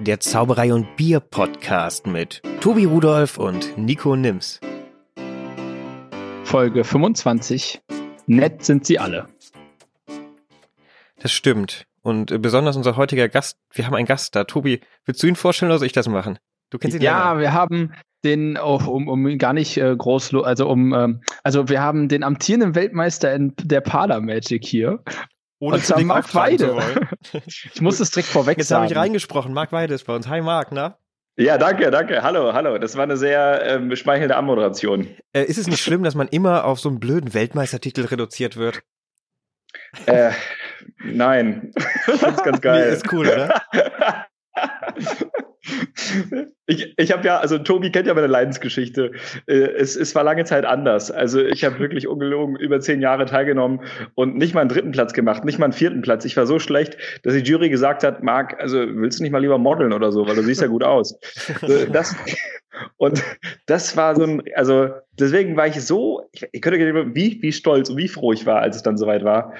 der Zauberei und Bier Podcast mit Tobi Rudolf und Nico Nims. Folge 25. Nett sind sie alle. Das stimmt. Und äh, besonders unser heutiger Gast, wir haben einen Gast da. Tobi, willst du ihn vorstellen oder soll ich das machen? Du kennst ihn Ja, länger. wir haben den auch um, um gar nicht äh, groß, also um, ähm, also wir haben den amtierenden Weltmeister in der Parla Magic hier. Ohne und zwar Marc Weide. ich muss es direkt vorweg Jetzt sagen. Jetzt habe ich reingesprochen. Marc Weide ist bei uns. Hi Marc, na? Ja, danke, danke. Hallo, hallo. Das war eine sehr ähm, beschmeichelnde Anmoderation. Äh, ist es nicht schlimm, dass man immer auf so einen blöden Weltmeistertitel reduziert wird? Äh, nein. Das ist ganz geil. Nee, ist cool, oder? ich ich habe ja, also Tobi kennt ja meine Leidensgeschichte. Äh, es, es war lange Zeit anders. Also ich habe wirklich ungelogen über zehn Jahre teilgenommen und nicht mal einen dritten Platz gemacht, nicht mal einen vierten Platz. Ich war so schlecht, dass die Jury gesagt hat, Marc, also willst du nicht mal lieber modeln oder so, weil du siehst ja gut aus. Das, und das war so ein, also deswegen war ich so, ich, ich könnte wie, wie stolz und wie froh ich war, als es dann soweit war.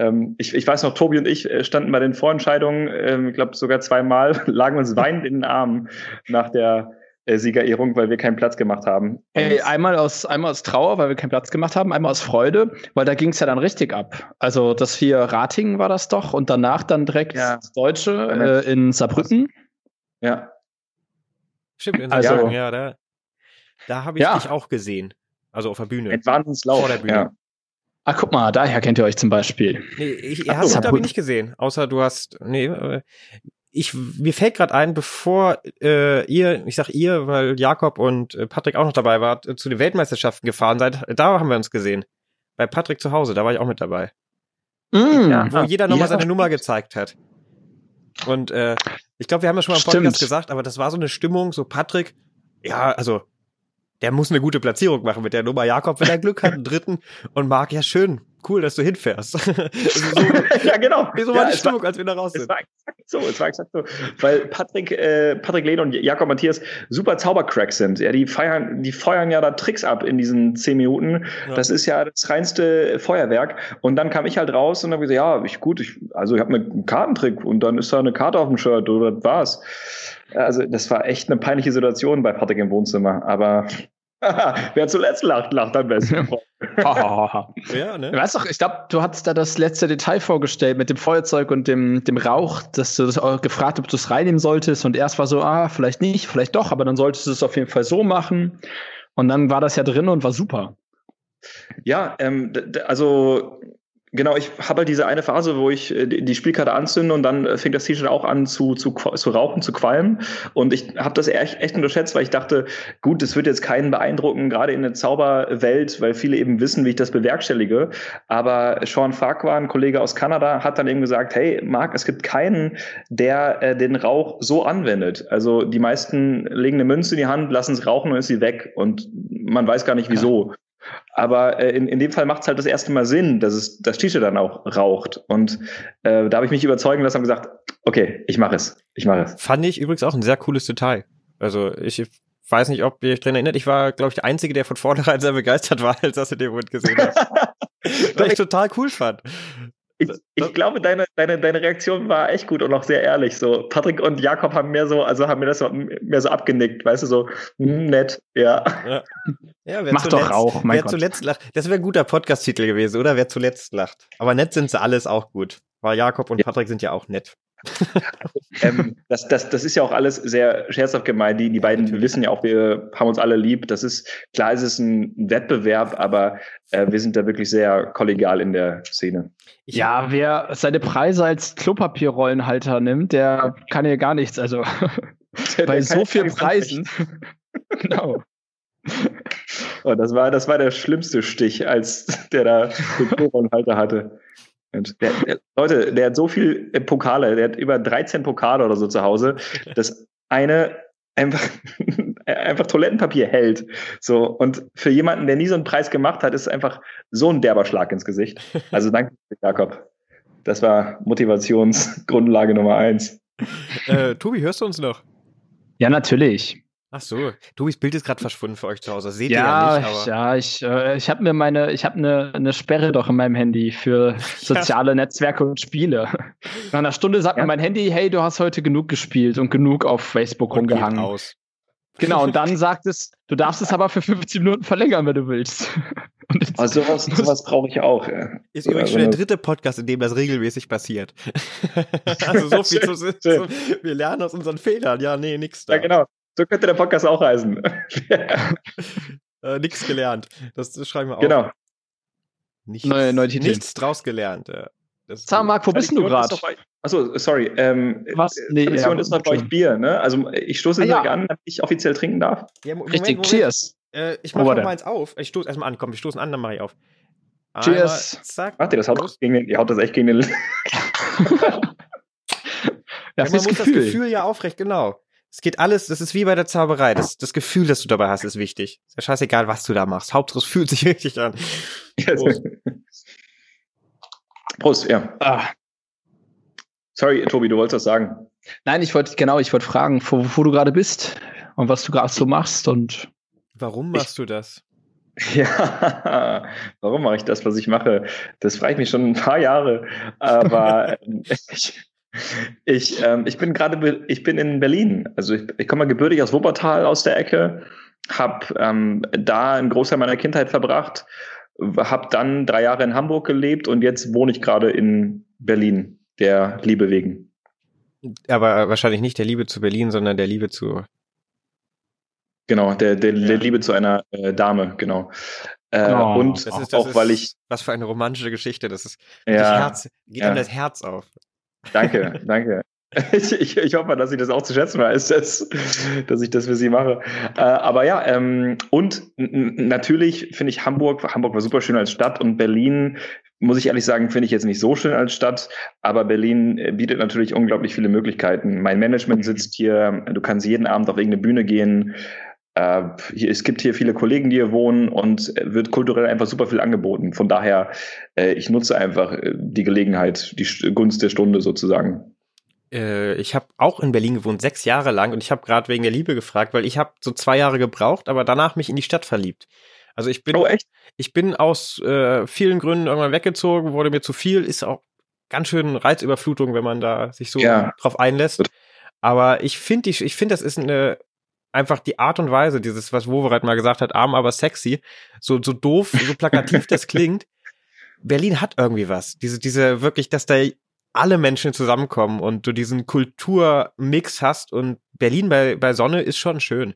Ähm, ich, ich weiß noch, Tobi und ich äh, standen bei den Vorentscheidungen, ähm, ich glaube sogar zweimal, lagen uns weinend in den Armen nach der äh, Siegerehrung, weil wir keinen Platz gemacht haben. Ey, einmal aus, einmal aus Trauer, weil wir keinen Platz gemacht haben, einmal aus Freude, weil da ging es ja dann richtig ab. Also das hier Ratingen war das doch und danach dann direkt ja. das Deutsche äh, in Saarbrücken. Ja. Stimmt, in Saarbrücken, also, ja, da, da habe ich ja. dich auch gesehen. Also auf der Bühne. Wahnsinnslauf. Vor der Bühne. Ja. Ach, guck mal, daher kennt ihr euch zum Beispiel. Nee, ich, ihr habt glaube ich nicht gesehen, außer du hast, nee, äh, ich, mir fällt gerade ein, bevor äh, ihr, ich sag ihr, weil Jakob und äh, Patrick auch noch dabei wart, äh, zu den Weltmeisterschaften gefahren seid, da haben wir uns gesehen. Bei Patrick zu Hause, da war ich auch mit dabei. Mm, ja, wo jeder nochmal ja, seine Nummer gezeigt hat. Und äh, ich glaube, wir haben ja schon mal im Podcast Stimmt. gesagt, aber das war so eine Stimmung, so Patrick, ja, also der muss eine gute Platzierung machen mit der Nummer Jakob, wenn er Glück hat, einen dritten. Und Marc, ja schön, cool, dass du hinfährst. so, ja, genau. Wie so war ja, die Stimmung, war, als wir da raus sind. Es war exakt so, es war exakt so. Weil Patrick, äh, Patrick Lehn und Jakob Matthias super Zaubercracks sind. Ja, die feiern, die feuern ja da Tricks ab in diesen zehn Minuten. Ja. Das ist ja das reinste Feuerwerk. Und dann kam ich halt raus und habe gesagt, ja, ich gut, ich, also ich habe einen Kartentrick und dann ist da eine Karte auf dem Shirt oder das war's. Also das war echt eine peinliche Situation bei Patrick im Wohnzimmer. Aber wer zuletzt lacht, lacht am besten. ja, ne? Weißt doch, ich glaube, du hattest da das letzte Detail vorgestellt mit dem Feuerzeug und dem, dem Rauch, dass du das auch gefragt, ob du es reinnehmen solltest. Und erst war so, ah, vielleicht nicht, vielleicht doch, aber dann solltest du es auf jeden Fall so machen. Und dann war das ja drin und war super. Ja, ähm, also Genau, ich habe halt diese eine Phase, wo ich äh, die Spielkarte anzünde und dann äh, fängt das T-Shirt auch an zu, zu, zu rauchen, zu qualmen. Und ich habe das echt, echt unterschätzt, weil ich dachte, gut, das wird jetzt keinen beeindrucken, gerade in der Zauberwelt, weil viele eben wissen, wie ich das bewerkstellige. Aber Sean Farquhar, ein Kollege aus Kanada, hat dann eben gesagt, hey, Marc, es gibt keinen, der äh, den Rauch so anwendet. Also die meisten legen eine Münze in die Hand, lassen es rauchen und ist sie weg. Und man weiß gar nicht wieso. Aber äh, in, in dem Fall macht es halt das erste Mal Sinn, dass es das T-Shirt dann auch raucht. Und äh, da habe ich mich überzeugen lassen und gesagt, okay, ich mache es. Ich mache es. Fand ich übrigens auch ein sehr cooles Detail. Also ich weiß nicht, ob ihr euch dran erinnert. Ich war, glaube ich, der Einzige, der von vornherein sehr begeistert war, als das in dem Moment gesehen hat. Weil ich total cool fand. Ich, ich glaube, deine, deine, deine Reaktion war echt gut und auch sehr ehrlich. So, Patrick und Jakob haben mehr so, also haben mir das so, mehr so abgenickt, weißt du, so, hm, nett, ja. ja. ja wer Mach zuletzt, doch auch, mein wer Gott. zuletzt lacht. Das wäre ein guter Podcast-Titel gewesen, oder? Wer zuletzt lacht. Aber nett sind sie alles auch gut. Weil Jakob und ja. Patrick sind ja auch nett. Ähm, das, das, das ist ja auch alles sehr scherzhaft gemeint. Die, die beiden Natürlich. wissen ja auch, wir haben uns alle lieb. Das ist, klar ist es ein Wettbewerb, aber äh, wir sind da wirklich sehr kollegial in der Szene. Ja, wer seine Preise als Klopapierrollenhalter nimmt, der kann ja gar nichts. Also der, bei der so vielen Preisen. genau. Oh, das war, das war der schlimmste Stich, als der da den Klopapierrollenhalter hatte. Der, der, Leute, der hat so viel äh, Pokale, der hat über 13 Pokale oder so zu Hause, dass eine einfach, einfach Toilettenpapier hält. So, und für jemanden, der nie so einen Preis gemacht hat, ist es einfach so ein derber Schlag ins Gesicht. Also danke, Jakob. Das war Motivationsgrundlage Nummer eins. Äh, Tobi, hörst du uns noch? Ja, natürlich. Ach so, Tobis Bild ist gerade verschwunden für euch zu Hause. Das seht ja, ihr ja nicht. Aber ja, ich, äh, ich habe mir meine, ich habe eine, eine Sperre doch in meinem Handy für soziale ja. Netzwerke und Spiele. Nach einer Stunde sagt ja. mir mein Handy, hey, du hast heute genug gespielt und genug auf Facebook und rumgehangen. Aus. Genau, und dann sagt es, du darfst es aber für 15 Minuten verlängern, wenn du willst. Also sowas, sowas brauche ich auch. Ja. Ist übrigens schon der dritte Podcast, in dem das regelmäßig passiert. also so viel zu, zu, wir lernen aus unseren Fehlern. Ja, nee, nix da. Ja, genau. So könnte der Podcast auch heißen. äh, nix gelernt. Das, das, schreiben wir auch. Genau. Nichts, neue, neue nichts draus gelernt. Ja. Sag Marc, wo bist du gerade? Achso, sorry. Ähm, Was? Nee, Tradition ja, ist noch bei euch Bier, ne? Also ich stoße ah, ja. an, damit ich offiziell trinken darf. Ja, Moment, Richtig, Moment. cheers. Äh, ich mach noch mal eins auf. Ich stoße erstmal an. Komm, wir stoßen an, dann mach ich auf. Einmal, cheers. Zack. Warte, das haut gegen den, ihr haut das echt gegen den. ja, man muss Gefühl. das Gefühl ja aufrecht, genau. Es geht alles, das ist wie bei der Zauberei. Das, das Gefühl, das du dabei hast, ist wichtig. Ist ja scheißegal, was du da machst. Hauptsache, es fühlt sich richtig an. Prost, Prost ja. Ah. Sorry, Tobi, du wolltest was sagen. Nein, ich wollte, genau, ich wollte fragen, wo, wo du gerade bist und was du gerade so machst und. Warum machst ich, du das? Ja, warum mache ich das, was ich mache? Das frage ich mich schon ein paar Jahre. Aber ich, ich, ähm, ich bin gerade, ich bin in Berlin. Also ich, ich komme gebürtig aus Wuppertal aus der Ecke, habe ähm, da einen Großteil meiner Kindheit verbracht, habe dann drei Jahre in Hamburg gelebt und jetzt wohne ich gerade in Berlin, der Liebe wegen. Aber wahrscheinlich nicht der Liebe zu Berlin, sondern der Liebe zu. Genau, der, der, ja. der Liebe zu einer äh, Dame, genau. Äh, oh, und das ist, das auch, ist, weil ich. Was für eine romantische Geschichte. Das ist. Ja, Herz, geht ja. einem das Herz auf. Danke, danke. Ich, ich, ich hoffe, dass ich das auch zu schätzen weiß, dass, dass ich das für Sie mache. Äh, aber ja, ähm, und natürlich finde ich Hamburg, Hamburg war super schön als Stadt und Berlin, muss ich ehrlich sagen, finde ich jetzt nicht so schön als Stadt, aber Berlin äh, bietet natürlich unglaublich viele Möglichkeiten. Mein Management sitzt hier, du kannst jeden Abend auf irgendeine Bühne gehen. Äh, hier, es gibt hier viele Kollegen, die hier wohnen und wird kulturell einfach super viel angeboten. Von daher, äh, ich nutze einfach äh, die Gelegenheit, die Gunst der Stunde sozusagen. Äh, ich habe auch in Berlin gewohnt, sechs Jahre lang und ich habe gerade wegen der Liebe gefragt, weil ich habe so zwei Jahre gebraucht, aber danach mich in die Stadt verliebt. Also ich bin, oh, echt? ich bin aus äh, vielen Gründen irgendwann weggezogen, wurde mir zu viel, ist auch ganz schön Reizüberflutung, wenn man da sich so ja. drauf einlässt. Aber ich finde, ich finde, das ist eine einfach die Art und Weise, dieses, was Wovereit mal gesagt hat, arm, aber sexy, so, so doof, so plakativ das klingt. Berlin hat irgendwie was. Diese, diese wirklich, dass da alle Menschen zusammenkommen und du diesen Kulturmix hast und Berlin bei, bei Sonne ist schon schön.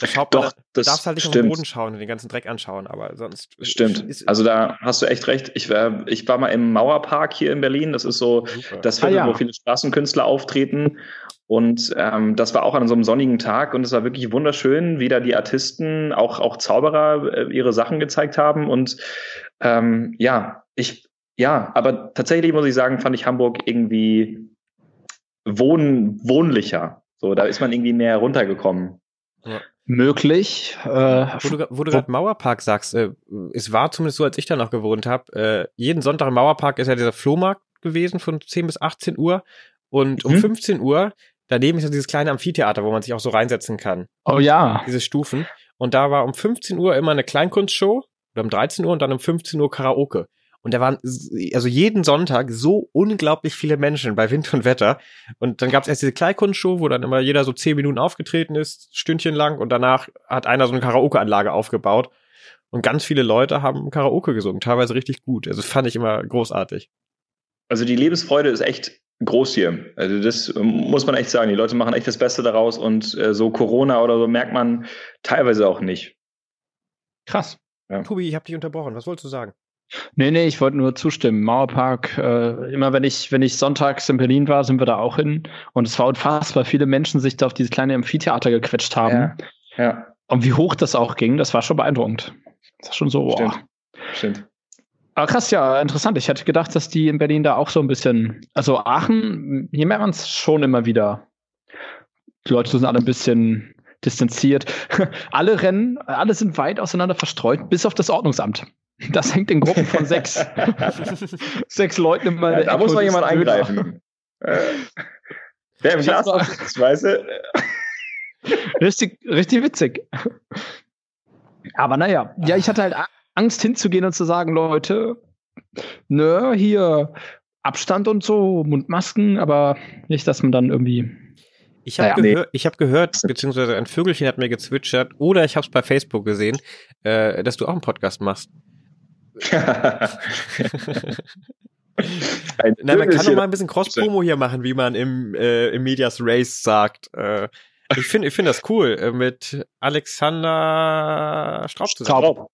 Das Doch, das darfst halt nicht stimmt. auf den Boden schauen und den ganzen Dreck anschauen, aber sonst. Stimmt. Ist, also da hast du echt recht. Ich war, ich war mal im Mauerpark hier in Berlin. Das ist so Super. das Viertel, ah, ja. wo viele Straßenkünstler auftreten. Und ähm, das war auch an so einem sonnigen Tag und es war wirklich wunderschön, wie da die Artisten, auch, auch Zauberer, äh, ihre Sachen gezeigt haben. Und ähm, ja, ich, ja, aber tatsächlich muss ich sagen, fand ich Hamburg irgendwie wohn, wohnlicher. So, da ist man irgendwie mehr runtergekommen. Ja möglich. Äh, wo du, wo du gerade Mauerpark sagst, äh, es war zumindest so, als ich da noch gewohnt habe, äh, jeden Sonntag im Mauerpark ist ja dieser Flohmarkt gewesen von 10 bis 18 Uhr und mhm. um 15 Uhr daneben ist ja dieses kleine Amphitheater, wo man sich auch so reinsetzen kann. Oh ja. Diese Stufen. Und da war um 15 Uhr immer eine Kleinkunstshow oder um 13 Uhr und dann um 15 Uhr Karaoke. Und da waren also jeden Sonntag so unglaublich viele Menschen bei Wind und Wetter. Und dann gab es erst diese Kleinkunstshow, wo dann immer jeder so zehn Minuten aufgetreten ist, Stündchen lang. Und danach hat einer so eine Karaoke-Anlage aufgebaut. Und ganz viele Leute haben Karaoke gesungen, teilweise richtig gut. Also das fand ich immer großartig. Also die Lebensfreude ist echt groß hier. Also das muss man echt sagen. Die Leute machen echt das Beste daraus und äh, so Corona oder so merkt man teilweise auch nicht. Krass. Ja. Tobi, ich habe dich unterbrochen. Was wolltest du sagen? Nee, nee, ich wollte nur zustimmen. Mauerpark, äh, immer wenn ich, wenn ich sonntags in Berlin war, sind wir da auch hin. Und es war unfassbar, viele Menschen sich da auf dieses kleine Amphitheater gequetscht haben. Ja. ja. Und wie hoch das auch ging, das war schon beeindruckend. Das war schon so, Stimmt. Boah. Stimmt. Aber krass, ja, interessant. Ich hätte gedacht, dass die in Berlin da auch so ein bisschen, also Aachen, hier merkt man es schon immer wieder. Die Leute sind alle ein bisschen distanziert. alle rennen, alle sind weit auseinander verstreut, bis auf das Ordnungsamt. Das hängt in Gruppen von sechs, sechs Leuten in meiner ja, Da muss mal jemand eingreifen. äh, der im Glas sitzt, weißt du? richtig, richtig witzig. Aber naja, ja, ich hatte halt Angst hinzugehen und zu sagen, Leute, ne, hier Abstand und so, Mundmasken, aber nicht, dass man dann irgendwie. Ich habe naja, gehör, nee. hab gehört, beziehungsweise ein Vögelchen hat mir gezwitschert, oder ich habe es bei Facebook gesehen, äh, dass du auch einen Podcast machst. Na, man kann doch mal ein bisschen Cross-Promo hier machen, wie man im, äh, im Medias Race sagt. Äh, ich finde ich finde das cool, äh, mit Alexander Straub zusammen. Straub.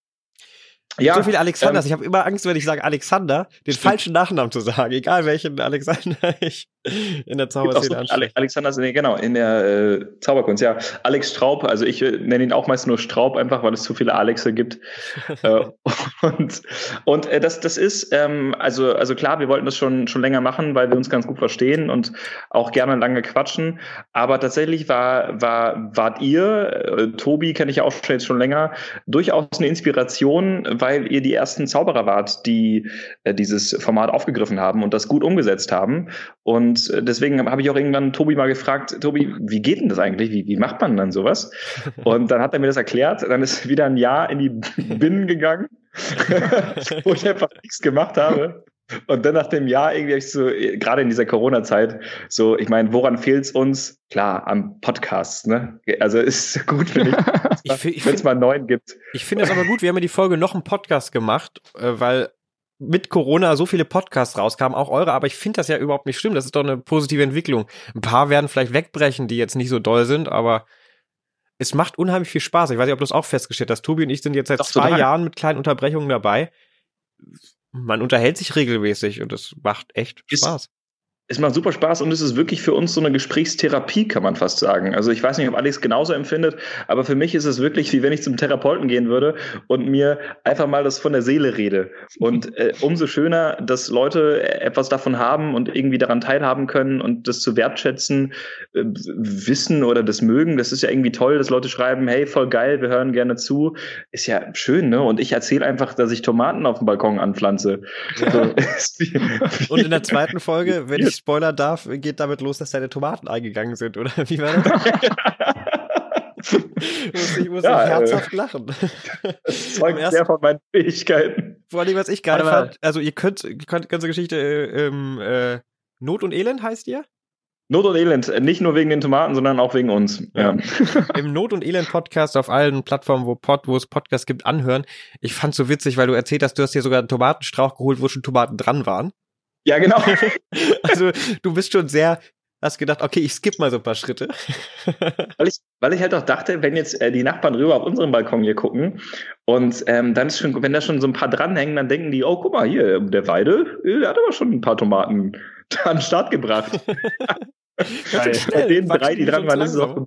Ja, so viele Alexanders. Ähm, ich habe immer Angst, wenn ich sage Alexander, den stimmt. falschen Nachnamen zu sagen, egal welchen Alexander ich in der Zauberszene anspreche. Alexander, nee, genau, in der äh, Zauberkunst, ja. Alex Straub, also ich äh, nenne ihn auch meist nur Straub, einfach weil es zu viele Alexe gibt. äh, und und äh, das, das ist, ähm, also, also klar, wir wollten das schon, schon länger machen, weil wir uns ganz gut verstehen und auch gerne lange quatschen. Aber tatsächlich war, war, wart ihr, äh, Tobi kenne ich ja auch schon jetzt schon länger, durchaus eine Inspiration, weil ihr die ersten Zauberer wart, die äh, dieses Format aufgegriffen haben und das gut umgesetzt haben. Und äh, deswegen habe ich auch irgendwann Tobi mal gefragt, Tobi, wie geht denn das eigentlich? Wie, wie macht man dann sowas? Und dann hat er mir das erklärt. Dann ist wieder ein Jahr in die Binnen gegangen, wo ich einfach nichts gemacht habe. Und dann nach dem Jahr irgendwie ich so, gerade in dieser Corona-Zeit, so, ich meine, woran fehlt es uns? Klar, am Podcast, ne? Also ist gut, wenn es mal einen neuen gibt. Ich finde es aber gut, wir haben ja die Folge noch einen Podcast gemacht, äh, weil mit Corona so viele Podcasts rauskamen, auch eure, aber ich finde das ja überhaupt nicht schlimm. Das ist doch eine positive Entwicklung. Ein paar werden vielleicht wegbrechen, die jetzt nicht so doll sind, aber es macht unheimlich viel Spaß. Ich weiß nicht, ob du es auch festgestellt hast. Tobi und ich sind jetzt seit doch, zwei total. Jahren mit kleinen Unterbrechungen dabei man unterhält sich regelmäßig und es macht echt Spaß es macht super Spaß und es ist wirklich für uns so eine Gesprächstherapie, kann man fast sagen. Also ich weiß nicht, ob Alex genauso empfindet, aber für mich ist es wirklich, wie wenn ich zum Therapeuten gehen würde und mir einfach mal das von der Seele rede. Und äh, umso schöner, dass Leute etwas davon haben und irgendwie daran teilhaben können und das zu wertschätzen, äh, wissen oder das mögen. Das ist ja irgendwie toll, dass Leute schreiben, hey, voll geil, wir hören gerne zu. Ist ja schön, ne? Und ich erzähle einfach, dass ich Tomaten auf dem Balkon anpflanze. Ja. So, und in der zweiten Folge, wenn ich spoilern darf, geht damit los, dass deine Tomaten eingegangen sind, oder wie war das? muss ich muss ja, ich herzhaft äh, lachen. Das zeugt ersten, sehr von meinen Fähigkeiten. Vor allem, was ich geil fand, also ihr könnt, ihr könnt ganze Geschichte äh, ähm, äh, Not und Elend heißt ihr? Not und Elend, äh, nicht nur wegen den Tomaten, sondern auch wegen uns. Ja. Im Not und Elend Podcast auf allen Plattformen, wo, Pod, wo es Podcasts gibt, anhören. Ich fand's so witzig, weil du erzählt hast, du hast dir sogar einen Tomatenstrauch geholt, wo schon Tomaten dran waren. Ja, genau. also du bist schon sehr, hast gedacht, okay, ich skippe mal so ein paar Schritte. weil, ich, weil ich halt auch dachte, wenn jetzt äh, die Nachbarn rüber auf unseren Balkon hier gucken und ähm, dann ist schon, wenn da schon so ein paar dranhängen, dann denken die, oh, guck mal hier, der Weide, der hat aber schon ein paar Tomaten an den Start gebracht. Bei den drei, die dran waren, ist es auch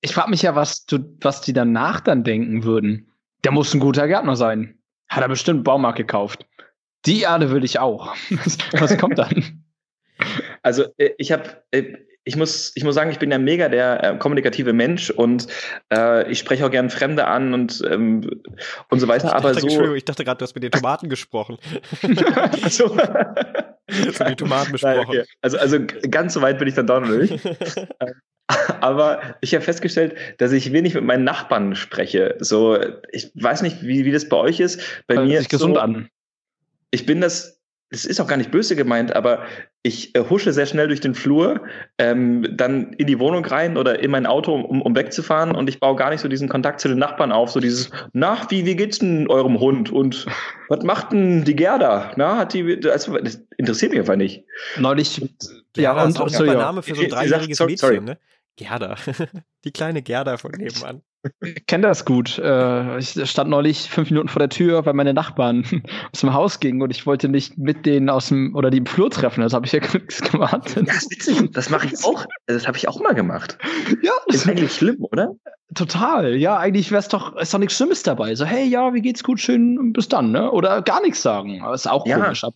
Ich frage mich ja, was, du, was die danach dann denken würden. Der muss ein guter Gärtner sein. Hat er bestimmt einen Baumarkt gekauft. Die Erde will ich auch. Was kommt dann? Also äh, ich habe, äh, ich muss, ich muss sagen, ich bin ja mega der äh, kommunikative Mensch und äh, ich spreche auch gern Fremde an und ähm, und so weiter. Ich aber dachte, so. Entschuldigung, ich dachte gerade, du hast mit den Tomaten gesprochen. so. so die Tomaten besprochen. Nein, okay. Also also ganz so weit bin ich dann doch noch nicht. aber ich habe festgestellt, dass ich wenig mit meinen Nachbarn spreche. So, ich weiß nicht, wie, wie das bei euch ist. Bei Hört mir sich gesund so, an ich bin das, das ist auch gar nicht böse gemeint, aber ich äh, husche sehr schnell durch den Flur, ähm, dann in die Wohnung rein oder in mein Auto, um, um wegzufahren und ich baue gar nicht so diesen Kontakt zu den Nachbarn auf, so dieses, na, wie, wie geht's denn eurem Hund und was macht denn die Gerda? Na, hat die, also, das interessiert mich einfach nicht. Neulich, ja, ja, und, ist auch so, ja. Name für so ein dreijähriges Mädchen, sorry. ne? Gerda. die kleine Gerda von nebenan. Ich kenne das gut. Äh, ich stand neulich fünf Minuten vor der Tür, weil meine Nachbarn aus dem Haus gingen und ich wollte nicht mit denen aus dem oder die im Flur treffen. Das habe ich ja nichts gemacht. Das ist witzig. Das mache ich auch. Das habe ich auch mal gemacht. Ja, das ist eigentlich schlimm, oder? Total. Ja, eigentlich wäre es doch, ist doch nichts Schlimmes dabei. So, hey, ja, wie geht's gut, schön, bis dann, ne? Oder gar nichts sagen. Das ist auch ja. komisch. Aber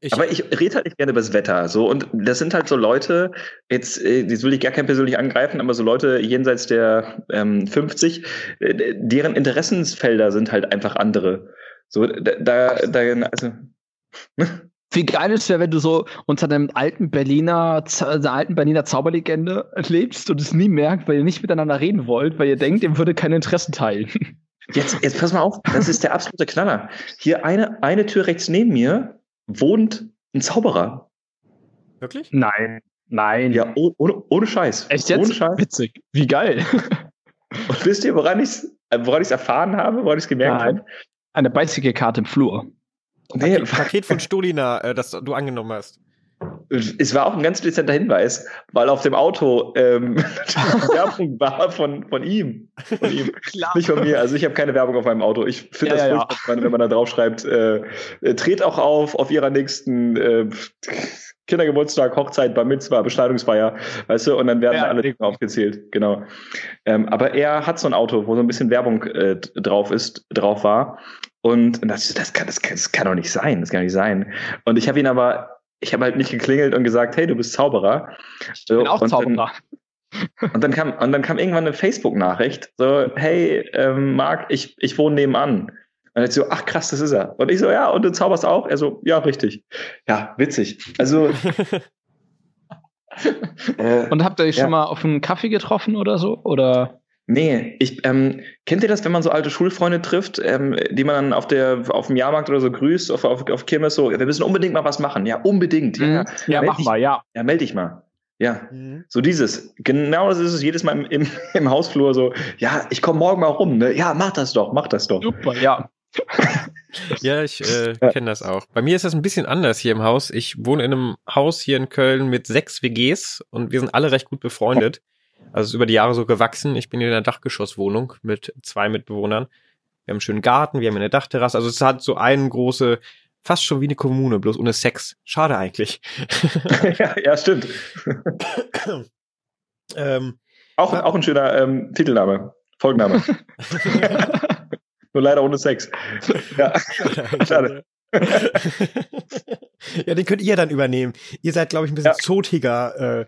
ich aber ich rede halt nicht gerne über das Wetter. So, und das sind halt so Leute, jetzt, äh, jetzt will ich gar kein persönlich angreifen, aber so Leute jenseits der ähm, 50, äh, deren Interessensfelder sind halt einfach andere. So, da, da, da also. wie geil es wäre, wenn du so unter einem alten Berliner, einer alten Berliner Zauberlegende lebst und es nie merkt, weil ihr nicht miteinander reden wollt, weil ihr denkt, ihr würde keine Interessen teilen. Jetzt, jetzt pass mal auf, das ist der absolute Knaller. Hier eine, eine Tür rechts neben mir wohnt ein Zauberer. Wirklich? Nein. Nein. Ja, oh, ohne, ohne Scheiß. Echt jetzt? Ohne Scheiß. Witzig. Wie geil. Und wisst ihr, woran ich es woran erfahren habe, woran ich es gemerkt habe? Eine Bicycle-Karte im Flur. Nee, Paket, Paket von Stolina, äh, das du angenommen hast. Es war auch ein ganz dezenter Hinweis, weil auf dem Auto ähm, Werbung war von, von ihm. Von ihm. Klar. Nicht von mir. Also ich habe keine Werbung auf meinem Auto. Ich finde ja, das ja, ja. wenn man da drauf schreibt, äh, äh, dreht auch auf auf ihrer nächsten äh, Kindergeburtstag, Hochzeit, Bar Mitzvah, Beschneidungsfeier, weißt du, und dann werden ja, alle Dinge aufgezählt, genau. Ähm, aber er hat so ein Auto, wo so ein bisschen Werbung äh, drauf ist, drauf war. Und das, das, kann, das, kann, das kann doch nicht sein, das kann nicht sein. Und ich habe ihn aber ich habe halt nicht geklingelt und gesagt, hey, du bist Zauberer. Ich bin auch und Zauberer. Dann, und dann kam und dann kam irgendwann eine Facebook-Nachricht, so, hey, ähm, Marc, ich, ich wohne nebenan. Und ich so, ach krass, das ist er. Und ich so, ja, und du zauberst auch? Er so, ja, richtig. Ja, witzig. Also. äh, und habt ihr euch ja. schon mal auf einen Kaffee getroffen oder so? Oder? Nee, ich ähm, kennt ihr das, wenn man so alte Schulfreunde trifft, ähm, die man dann auf der auf dem Jahrmarkt oder so grüßt, auf, auf, auf Kirmes so, wir müssen unbedingt mal was machen. Ja, unbedingt. Ja, mhm. ja mach dich, mal, ja. Ja, melde dich mal. Ja, mhm. so dieses. Genau das ist es jedes Mal im, im, im Hausflur so, ja, ich komme morgen mal rum. Ne? Ja, mach das doch, mach das doch. Super, ja. ja, ich äh, ja. kenne das auch. Bei mir ist das ein bisschen anders hier im Haus. Ich wohne in einem Haus hier in Köln mit sechs WGs und wir sind alle recht gut befreundet. Also es ist über die Jahre so gewachsen. Ich bin in einer Dachgeschosswohnung mit zwei Mitbewohnern. Wir haben einen schönen Garten, wir haben eine Dachterrasse. Also es hat so eine große, fast schon wie eine Kommune, bloß ohne Sex. Schade eigentlich. ja, ja, stimmt. ähm, auch, auch ein schöner ähm, Titelname, Folgenname. Nur leider ohne Sex. Ja, schade. ja, den könnt ihr dann übernehmen. Ihr seid, glaube ich, ein bisschen ja. zotiger äh,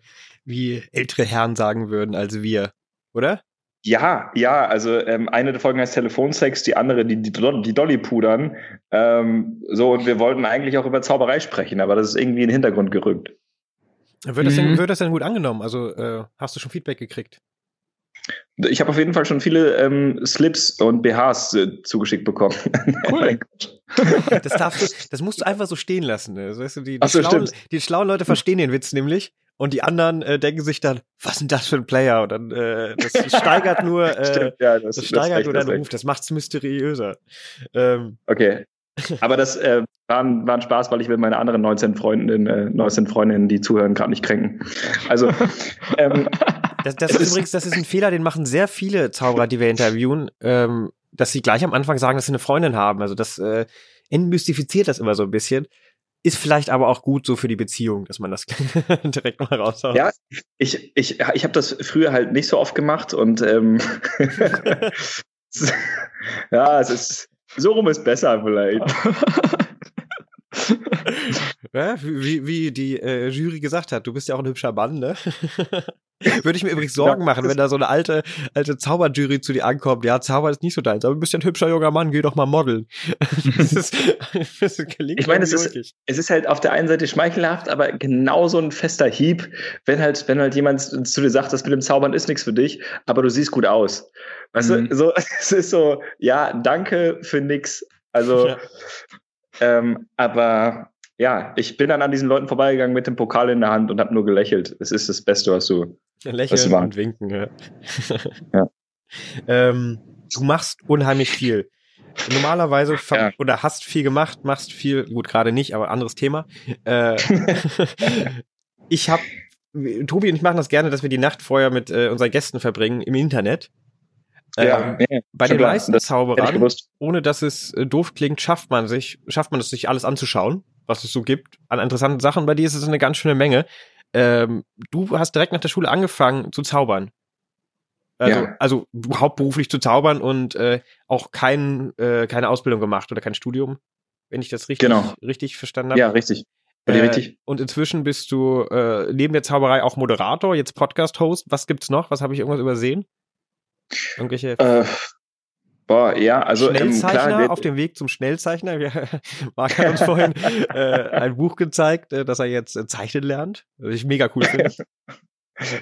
wie ältere Herren sagen würden, als wir, oder? Ja, ja, also ähm, eine der Folgen heißt Telefonsex, die andere die, die, die Dolly pudern. Ähm, so, und wir wollten eigentlich auch über Zauberei sprechen, aber das ist irgendwie in den Hintergrund gerückt. Wird das, denn, mhm. wird das denn gut angenommen? Also äh, hast du schon Feedback gekriegt? Ich habe auf jeden Fall schon viele ähm, Slips und BHs äh, zugeschickt bekommen. Cool. das, darfst du, das musst du einfach so stehen lassen. Ne? So, weißt du, die, die, so, schlauen, die schlauen Leute verstehen den Witz nämlich und die anderen äh, denken sich dann, was ist denn das für ein Player? Und dann äh, das steigert nur, äh, Stimmt, ja, das, das steigert das nur deinen Ruf, das macht's mysteriöser. Ähm, okay. Aber das äh, war, ein, war ein Spaß, weil ich will meine anderen 19 Freundinnen, äh, 19 Freundinnen, die zuhören, gerade nicht kränken. Also ähm, das, das ist übrigens, das ist ein Fehler, den machen sehr viele Zauberer, die wir interviewen, ähm, dass sie gleich am Anfang sagen, dass sie eine Freundin haben. Also das äh, entmystifiziert das immer so ein bisschen. Ist vielleicht aber auch gut so für die Beziehung, dass man das direkt mal raushaut. Ja, ich, ich, ich habe das früher halt nicht so oft gemacht und ähm, ja, es ist so rum ist besser vielleicht. ja, wie, wie die äh, Jury gesagt hat, du bist ja auch ein hübscher Mann, ne? Würde ich mir übrigens Sorgen ja, machen, wenn da so eine alte, alte Zauberjury zu dir ankommt. Ja, Zauber ist nicht so deins, aber du bist ja ein hübscher junger Mann, geh doch mal modeln. das ist, das ich meine, es ist, es ist halt auf der einen Seite schmeichelhaft, aber genauso ein fester Hieb, wenn halt, wenn halt jemand zu dir sagt, das mit dem Zaubern ist nichts für dich, aber du siehst gut aus. Weißt mhm. du, so, es ist so, ja, danke für nix. Also, ja. ähm, aber ja, ich bin dann an diesen Leuten vorbeigegangen mit dem Pokal in der Hand und habe nur gelächelt. Es ist das Beste, was du. Ja, lächeln und winken, ja. ja. ähm, du machst unheimlich viel. Normalerweise ja. oder hast viel gemacht, machst viel, gut, gerade nicht, aber anderes Thema. Äh, ich habe, Tobi und ich machen das gerne, dass wir die Nacht vorher mit äh, unseren Gästen verbringen im Internet. Ja, ähm, ja, bei den meisten das Zauberern, ohne dass es äh, doof klingt, schafft man sich, schafft man es sich alles anzuschauen was es so gibt an interessanten Sachen. Bei dir ist es eine ganz schöne Menge. Ähm, du hast direkt nach der Schule angefangen zu zaubern. Also, ja. also hauptberuflich zu zaubern und äh, auch kein, äh, keine Ausbildung gemacht oder kein Studium, wenn ich das richtig, genau. richtig verstanden habe. Ja, richtig. Äh, richtig. Und inzwischen bist du äh, neben der Zauberei auch Moderator, jetzt Podcast-Host. Was gibt's noch? Was habe ich irgendwas übersehen? Irgendwelche. Äh, Boah, ja, also Schnellzeichner ähm, klar, auf dem Weg zum Schnellzeichner. Marc hat uns vorhin äh, ein Buch gezeigt, äh, dass er jetzt äh, zeichnen lernt, was ich mega cool finde.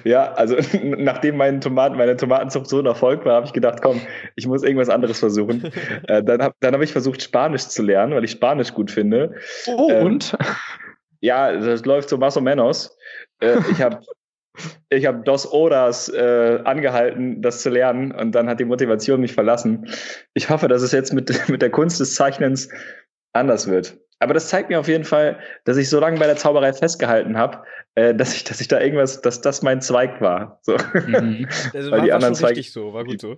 Ja, also nachdem mein Tomaten, meine Tomatenzucht so ein Erfolg war, habe ich gedacht, komm, ich muss irgendwas anderes versuchen. äh, dann habe dann hab ich versucht, Spanisch zu lernen, weil ich Spanisch gut finde. Oh, ähm, und? Ja, das läuft so más o menos. Äh, ich habe ich habe Dos Horas äh, angehalten, das zu lernen und dann hat die Motivation mich verlassen. Ich hoffe, dass es jetzt mit, mit der Kunst des Zeichnens anders wird. Aber das zeigt mir auf jeden Fall, dass ich so lange bei der Zauberei festgehalten habe, äh, dass ich, dass ich da irgendwas, dass das mein Zweig war. So. Mhm. Also war die anderen Zweige so, war gut so.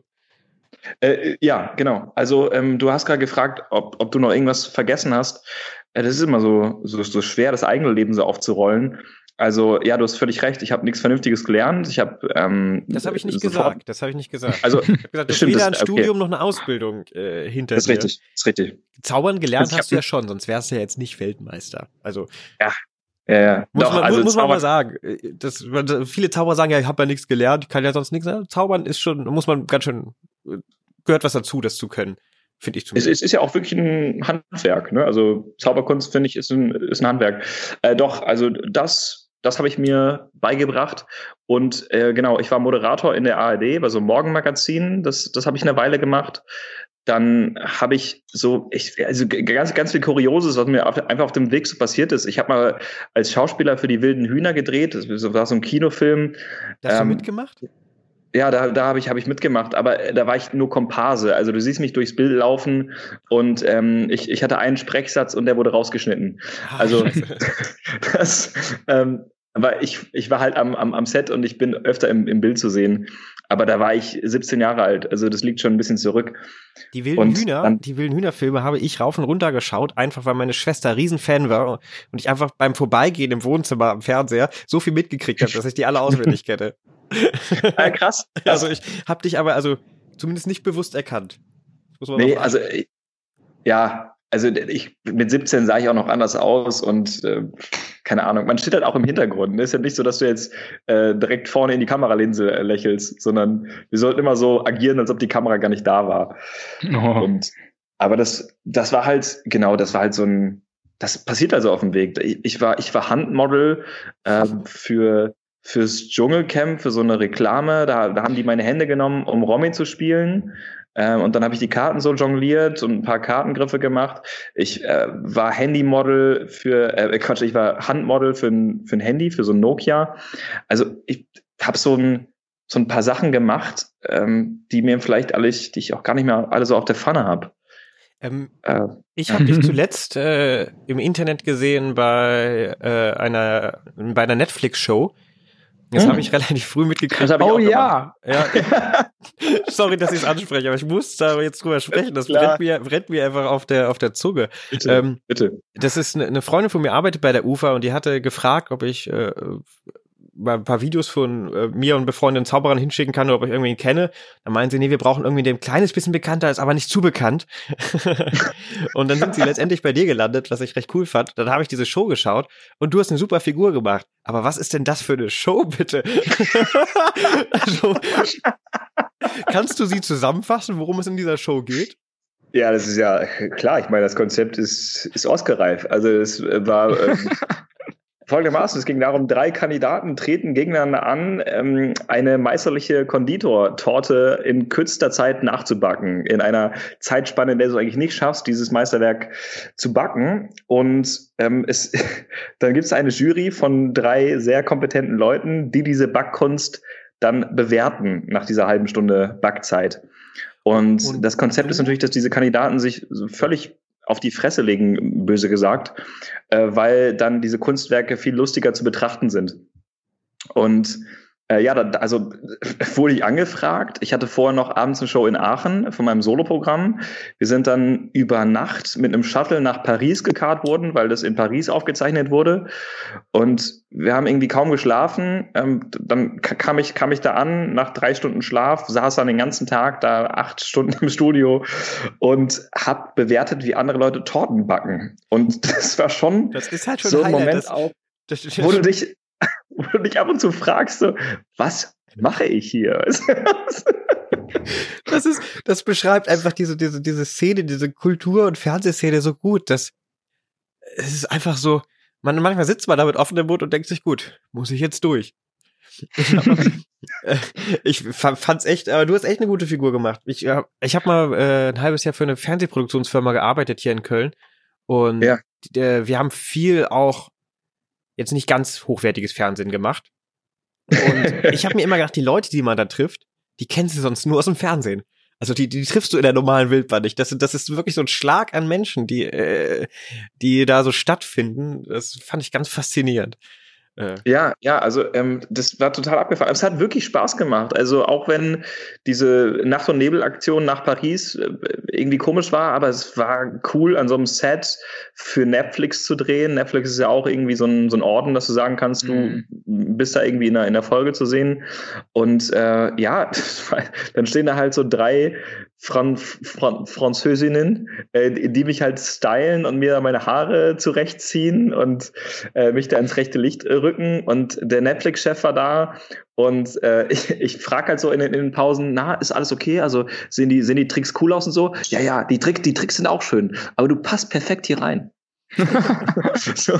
Äh, ja, genau. Also ähm, du hast gerade gefragt, ob, ob du noch irgendwas vergessen hast. Äh, das ist immer so, so, so schwer, das eigene Leben so aufzurollen. Also ja, du hast völlig recht. Ich habe nichts Vernünftiges gelernt. Ich habe ähm, das habe ich nicht gesagt. Das habe ich nicht gesagt. Also ich hab gesagt, du stimmt, weder ein Studium okay. noch eine Ausbildung äh, hinter das ist dir. Richtig, das ist richtig. Zaubern gelernt hast du ja schon, sonst wärst du ja jetzt nicht Weltmeister. Also ja, ja, ja. Muss, Doch, man, also muss man mal sagen. Äh, das, viele Zauberer sagen ja, ich habe ja nichts gelernt, ich kann ja sonst nichts. Zaubern ist schon, muss man ganz schön, äh, gehört was dazu, das zu können. Finde ich zumindest. Es, es, ist ja auch wirklich ein Handwerk, ne? Also Zauberkunst, finde ich, ist ein, ist ein Handwerk. Äh, doch, also das das habe ich mir beigebracht. Und äh, genau, ich war Moderator in der ARD bei so einem Morgenmagazin. Das, das habe ich eine Weile gemacht. Dann habe ich so, ich, also ganz, ganz viel Kurioses, was mir auf, einfach auf dem Weg so passiert ist. Ich habe mal als Schauspieler für die wilden Hühner gedreht. Das war so ein Kinofilm. Hast ähm, du mitgemacht? Ja, da, da habe ich, hab ich mitgemacht, aber äh, da war ich nur Komparse. Also du siehst mich durchs Bild laufen und ähm, ich, ich hatte einen Sprechsatz und der wurde rausgeschnitten. Ach, also das, ähm, aber ich, ich war halt am, am, am Set und ich bin öfter im, im Bild zu sehen. Aber da war ich 17 Jahre alt, also das liegt schon ein bisschen zurück. Die wilden und Hühner, die wilden Hühnerfilme habe ich rauf und runter geschaut, einfach weil meine Schwester Riesenfan war und ich einfach beim Vorbeigehen im Wohnzimmer am Fernseher so viel mitgekriegt habe, dass ich die alle auswendig kenne. ah, krass, krass. Also ich habe dich aber also zumindest nicht bewusst erkannt. nee, also ja, also ich mit 17 sah ich auch noch anders aus und äh, keine Ahnung, man steht halt auch im Hintergrund. Es ne? ist ja nicht so, dass du jetzt äh, direkt vorne in die Kameralinse äh, lächelst, sondern wir sollten immer so agieren, als ob die Kamera gar nicht da war. Oh. Und aber das, das war halt, genau, das war halt so ein, das passiert also auf dem Weg. Ich, ich war, ich war Handmodel äh, für fürs Dschungelcamp, für so eine Reklame. Da, da haben die meine Hände genommen, um Romy zu spielen. Ähm, und dann habe ich die Karten so jongliert und ein paar Kartengriffe gemacht. Ich äh, war Handymodel für, äh, Quatsch, ich war Handmodel für ein, für ein Handy, für so ein Nokia. Also ich habe so ein, so ein paar Sachen gemacht, ähm, die mir vielleicht alle, die ich auch gar nicht mehr alle so auf der Pfanne habe. Ähm, äh, ich habe dich zuletzt äh, im Internet gesehen bei äh, einer bei einer Netflix-Show. Das hm. habe ich relativ früh mitgekriegt. oh ja. ja. Sorry, dass ich es anspreche, aber ich muss da jetzt drüber sprechen. Das brennt mir, brennt mir einfach auf der, auf der Zunge. Bitte, ähm, bitte. Das ist eine, eine Freundin von mir arbeitet bei der UFA und die hatte gefragt, ob ich äh, mal ein paar Videos von äh, mir und befreundeten Zauberern hinschicken kann oder ob ich irgendwen kenne. Dann meinen sie, nee, wir brauchen irgendwie der ein kleines bisschen bekannter ist, aber nicht zu bekannt. und dann sind sie letztendlich bei dir gelandet, was ich recht cool fand. Dann habe ich diese Show geschaut und du hast eine super Figur gemacht. Aber was ist denn das für eine Show, bitte? also, kannst du sie zusammenfassen, worum es in dieser Show geht? Ja, das ist ja klar. Ich meine, das Konzept ist, ist Oscar-reif. Also es war ähm, folgendermaßen, es ging darum, drei Kandidaten treten gegeneinander an, ähm, eine meisterliche Konditortorte in kürzester Zeit nachzubacken, in einer Zeitspanne, in der du eigentlich nicht schaffst, dieses Meisterwerk zu backen. Und ähm, es, dann gibt es eine Jury von drei sehr kompetenten Leuten, die diese Backkunst dann bewerten nach dieser halben Stunde Backzeit. Und, und das Konzept ist natürlich, dass diese Kandidaten sich völlig auf die Fresse legen, böse gesagt, äh, weil dann diese Kunstwerke viel lustiger zu betrachten sind. Und äh, ja, da, also wurde ich angefragt. Ich hatte vorher noch abends eine Show in Aachen von meinem Soloprogramm. Wir sind dann über Nacht mit einem Shuttle nach Paris gekarrt worden, weil das in Paris aufgezeichnet wurde. Und wir haben irgendwie kaum geschlafen. Ähm, dann kam ich, kam ich da an, nach drei Stunden Schlaf, saß dann den ganzen Tag da acht Stunden im Studio und hab bewertet, wie andere Leute Torten backen. Und das war schon, das ist halt schon so ein Moment das, auch, wo du dich wo du dich ab und zu fragst, so, was mache ich hier? Das ist, das beschreibt einfach diese, diese, diese Szene, diese Kultur- und Fernsehszene so gut, dass es ist einfach so, man, manchmal sitzt man da mit offenem Mund und denkt sich, gut, muss ich jetzt durch. ich fand's echt, aber du hast echt eine gute Figur gemacht. Ich, ich habe mal äh, ein halbes Jahr für eine Fernsehproduktionsfirma gearbeitet hier in Köln und ja. äh, wir haben viel auch jetzt nicht ganz hochwertiges Fernsehen gemacht. Und ich habe mir immer gedacht, die Leute, die man da trifft, die kennst du sonst nur aus dem Fernsehen. Also die, die triffst du in der normalen Wildbahn nicht. Das, das ist wirklich so ein Schlag an Menschen, die, äh, die da so stattfinden. Das fand ich ganz faszinierend. Äh. Ja, ja, also ähm, das war total abgefahren. Es hat wirklich Spaß gemacht. Also auch wenn diese Nacht- und Nebel-Aktion nach Paris äh, irgendwie komisch war, aber es war cool, an so einem Set für Netflix zu drehen. Netflix ist ja auch irgendwie so ein, so ein Orden, dass du sagen kannst, mhm. du bist da irgendwie in der, in der Folge zu sehen. Und äh, ja, dann stehen da halt so drei Fran Fran Französinnen, äh, die mich halt stylen und mir meine Haare zurechtziehen und äh, mich da ins rechte Licht äh, rücken. Und der Netflix-Chef war da und äh, ich, ich frage halt so in, in, den Pausen, na, ist alles okay? Also sehen die, sehen die Tricks cool aus und so? Ja, ja, die, Trick, die Tricks sind auch schön, aber du passt perfekt hier rein. so.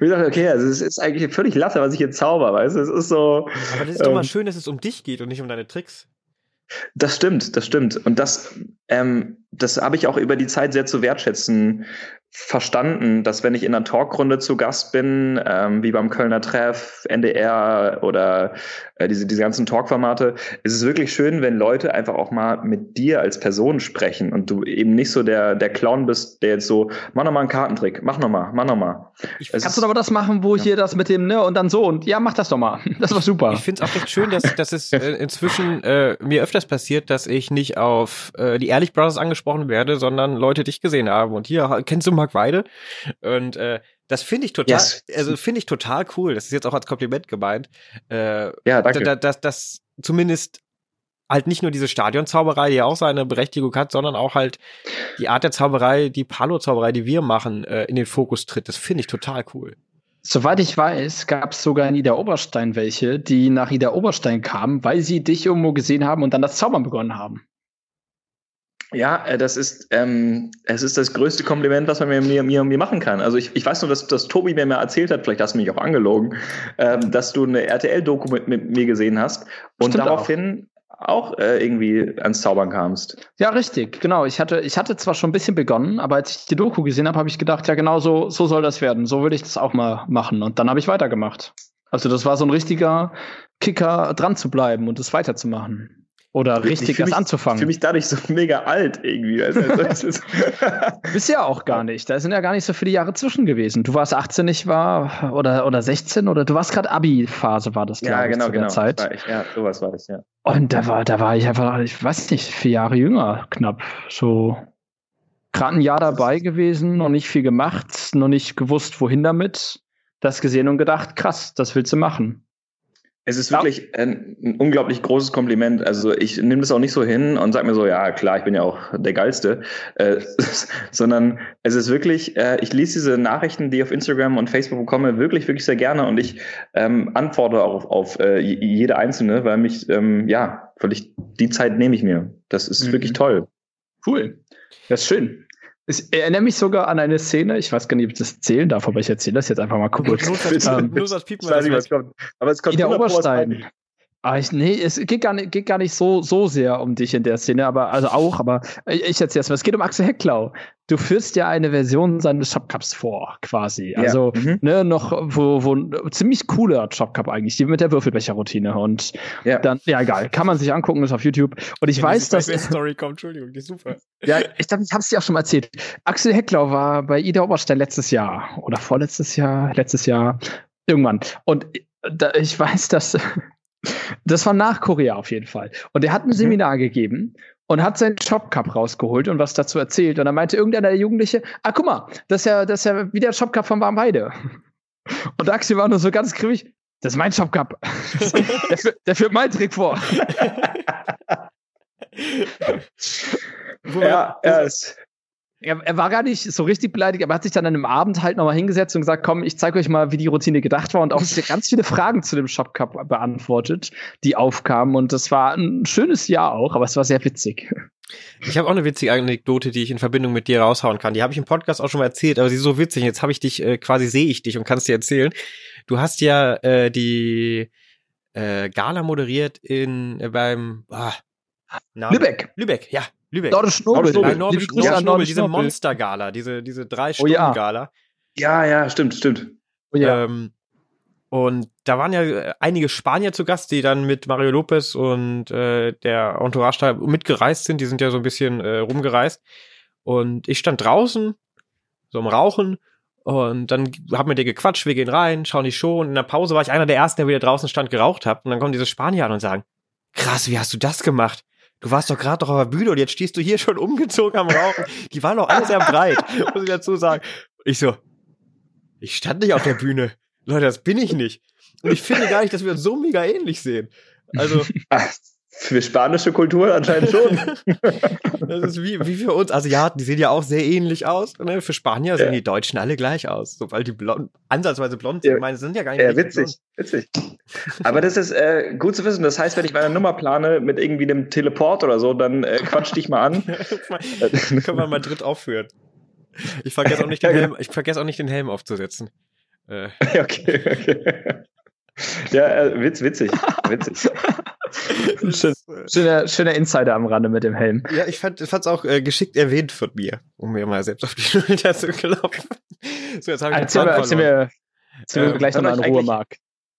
Ich dachte, okay, also es ist eigentlich völlig lasse, was ich hier zauber, weißt du? Es ist so. Aber das ist ähm, doch mal ähm, schön, dass es um dich geht und nicht um deine Tricks. Das stimmt, das stimmt. Und das, ähm, das habe ich auch über die Zeit sehr zu wertschätzen verstanden, dass wenn ich in einer Talkrunde zu Gast bin, ähm, wie beim Kölner Treff, NDR oder äh, diese, diese ganzen Talkformate, ist es wirklich schön, wenn Leute einfach auch mal mit dir als Person sprechen und du eben nicht so der, der Clown bist, der jetzt so, mach nochmal einen Kartentrick, mach nochmal, mach nochmal. Kannst ist, du aber das machen, wo ja. hier das mit dem, ne, und dann so und ja, mach das doch mal. Das war super. Ich finde es auch recht schön, dass, dass es äh, inzwischen äh, mir öfters passiert, dass ich nicht auf äh, die Ehrlich Brothers angesprochen werde, sondern Leute dich gesehen haben und hier, kennst du Mark Weide? Und äh, das finde ich total, yes. also finde ich total cool. Das ist jetzt auch als Kompliment gemeint. Äh, ja, danke. Dass, dass, dass zumindest halt nicht nur diese Stadionzauberei, die auch seine Berechtigung hat, sondern auch halt die Art der Zauberei, die Palo-Zauberei, die wir machen, äh, in den Fokus tritt. Das finde ich total cool. Soweit ich weiß, gab es sogar in Ida Oberstein welche, die nach Ida Oberstein kamen, weil sie dich irgendwo gesehen haben und dann das Zaubern begonnen haben. Ja, äh, das ist, ähm, es ist das größte Kompliment, was man mir, mir, mir, mir machen kann. Also ich, ich weiß nur, dass, dass Tobi mir mal erzählt hat, vielleicht hast du mich auch angelogen, ähm, dass du eine RTL-Doku mit, mit, mir gesehen hast und Stimmt daraufhin auch, auch äh, irgendwie ans Zaubern kamst. Ja, richtig, genau. Ich hatte, ich hatte zwar schon ein bisschen begonnen, aber als ich die Doku gesehen habe, habe ich gedacht, ja genau so, so soll das werden. So würde ich das auch mal machen. Und dann habe ich weitergemacht. Also das war so ein richtiger Kicker, dran zu bleiben und es weiterzumachen. Oder richtig erst anzufangen. Ich fühle mich dadurch so mega alt irgendwie. Also, Bist ja auch gar nicht. Da sind ja gar nicht so viele Jahre zwischen gewesen. Du warst 18, ich war, oder, oder 16, oder du warst gerade Abi-Phase, war das, ja, genau, zu genau. Zeit. Ich, ja, sowas war das, ja. Und da war, da war ich einfach, ich weiß nicht, vier Jahre jünger, knapp. So gerade ein Jahr dabei gewesen, noch nicht viel gemacht, noch nicht gewusst, wohin damit. Das gesehen und gedacht, krass, das willst du machen. Es ist wirklich ein, ein, unglaublich großes Kompliment. Also ich nehme das auch nicht so hin und sage mir so, ja klar, ich bin ja auch der Geilste, äh, sondern es ist wirklich, äh, ich lese diese Nachrichten, die ich auf Instagram und Facebook bekomme, wirklich, wirklich sehr gerne und ich ähm, antworte auch auf, auf äh, jede einzelne, weil mich, ähm, ja, völlig die Zeit nehme ich mir. Das ist mhm. wirklich toll. Cool. Das ist schön. Ich erinnere mich sogar an eine Szene, ich weiß gar nicht, ob ich das erzählen darf, aber ich erzähle das jetzt einfach mal kurz. Nur, ähm, nur das Piepen, was kommt. Aber es kommt Ida Oberstein. Ah, ich, nee, es geht gar nicht, geht gar nicht so, so sehr um dich in der Szene, aber also auch, aber ich erzähle erstmal. Es geht um Axel Hecklau. Du führst ja eine Version seines Shopcups vor, quasi. Also, ja. mhm. ne, noch, wo, wo ziemlich cooler Shopcup eigentlich, die mit der Würfelbecher-Routine. Und ja. dann, ja, egal, kann man sich angucken, ist auf YouTube. Und ich ja, weiß, dass. Story kommt, Entschuldigung, die ist super. Ja, ich glaube, ich habe es dir auch schon mal erzählt. Axel Hecklau war bei Ida Oberstein letztes Jahr oder vorletztes Jahr, letztes Jahr, irgendwann. Und da, ich weiß, dass das war nach Korea auf jeden Fall. Und er hat ein mhm. Seminar mhm. gegeben und hat seinen Shopcup rausgeholt und was dazu erzählt. Und dann meinte irgendeiner der Jugendliche, ah, guck mal, das ist ja, das ist ja wie der Shopcup von Warmheide. Und Axel war nur so ganz grimmig, das ist mein Shopcup. der, führt, der führt meinen Trick vor. ja, er ist Er, er, war gar nicht so richtig beleidigt, aber hat sich dann an einem Abend halt nochmal hingesetzt und gesagt, komm, ich zeige euch mal, wie die Routine gedacht war und auch ganz viele Fragen zu dem Shop Cup beantwortet, die aufkamen. Und das war ein schönes Jahr auch, aber es war sehr witzig. Ich habe auch eine witzige Anekdote, die ich in Verbindung mit dir raushauen kann. Die habe ich im Podcast auch schon mal erzählt, aber sie ist so witzig. Jetzt habe ich dich, äh, quasi sehe ich dich und kannst dir erzählen. Du hast ja äh, die äh, Gala moderiert in äh, beim ah, Name. Lübeck. Lübeck, ja, Lübeck. Nordisch Nobel. Nordisch Nobel, Nordisch Nobel, diese Monster-Gala, diese, diese drei Stunden Gala. Oh, ja. ja, ja, stimmt, stimmt. Oh, ja. Ähm, und da waren ja äh, einige Spanier zu Gast, die dann mit Mario Lopez und äh, der Entourage da mitgereist sind. Die sind ja so ein bisschen äh, rumgereist. Und ich stand draußen, so am Rauchen. Und dann haben wir dir gequatscht, wir gehen rein, schauen die Show. Und in der Pause war ich einer der ersten, der wieder draußen stand, geraucht hat. Und dann kommen diese Spanier an und sagen, krass, wie hast du das gemacht? Du warst doch gerade noch auf der Bühne und jetzt stehst du hier schon umgezogen am Rauchen. Die waren doch alle sehr breit, muss ich dazu sagen. Ich so, ich stand nicht auf der Bühne. Leute, das bin ich nicht. Und ich finde gar nicht, dass wir uns so mega ähnlich sehen. Also. Für spanische Kultur anscheinend schon. das ist wie, wie für uns Asiaten, die sehen ja auch sehr ähnlich aus. Ne? Für Spanier sehen ja. die Deutschen alle gleich aus, sobald die blond, ansatzweise blond sind. Ja. Ich meine, sind ja gar nicht Ja, witzig, witzig. Aber das ist äh, gut zu wissen. Das heißt, wenn ich meine Nummer plane mit irgendwie einem Teleport oder so, dann äh, quatsch dich mal an. Können wir mal dritt aufführen. Ich vergesse auch nicht den Helm, ich vergesse auch nicht den Helm aufzusetzen. Äh. Okay, okay. Ja, äh, witz, witzig, witzig. Schön, schöner, schöner Insider am Rande mit dem Helm. Ja, ich fand es auch äh, geschickt erwähnt von mir, um mir mal selbst auf die Schulter zu klopfen. So, jetzt habe ich erzähl, mir, erzähl mir, erzähl mir ähm, gleich nochmal in Ruhe, Marc.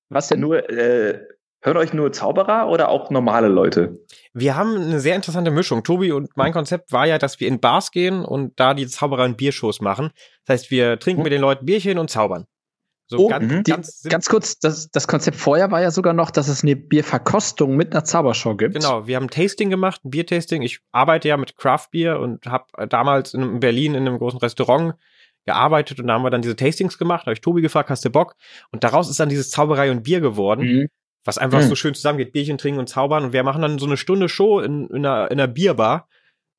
Was denn nur, äh, hören euch nur Zauberer oder auch normale Leute? Wir haben eine sehr interessante Mischung. Tobi und mein Konzept war ja, dass wir in Bars gehen und da die Zauberer in Biershows machen. Das heißt, wir trinken hm. mit den Leuten Bierchen und zaubern. So oh, ganz, die, ganz, ganz, kurz, das, das Konzept vorher war ja sogar noch, dass es eine Bierverkostung mit einer Zaubershow gibt. Genau, wir haben ein Tasting gemacht, ein Biertasting. Ich arbeite ja mit Craft Beer und habe damals in Berlin in einem großen Restaurant gearbeitet und da haben wir dann diese Tastings gemacht. Da habe ich Tobi gefragt, hast du Bock? Und daraus ist dann dieses Zauberei und Bier geworden. Mhm. Was einfach mhm. so schön zusammengeht, Bierchen trinken und zaubern. Und wir machen dann so eine Stunde Show in, in, einer, in einer Bierbar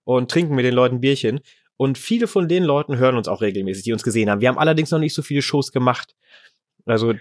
und trinken mit den Leuten Bierchen. Und viele von den Leuten hören uns auch regelmäßig, die uns gesehen haben. Wir haben allerdings noch nicht so viele Shows gemacht. Also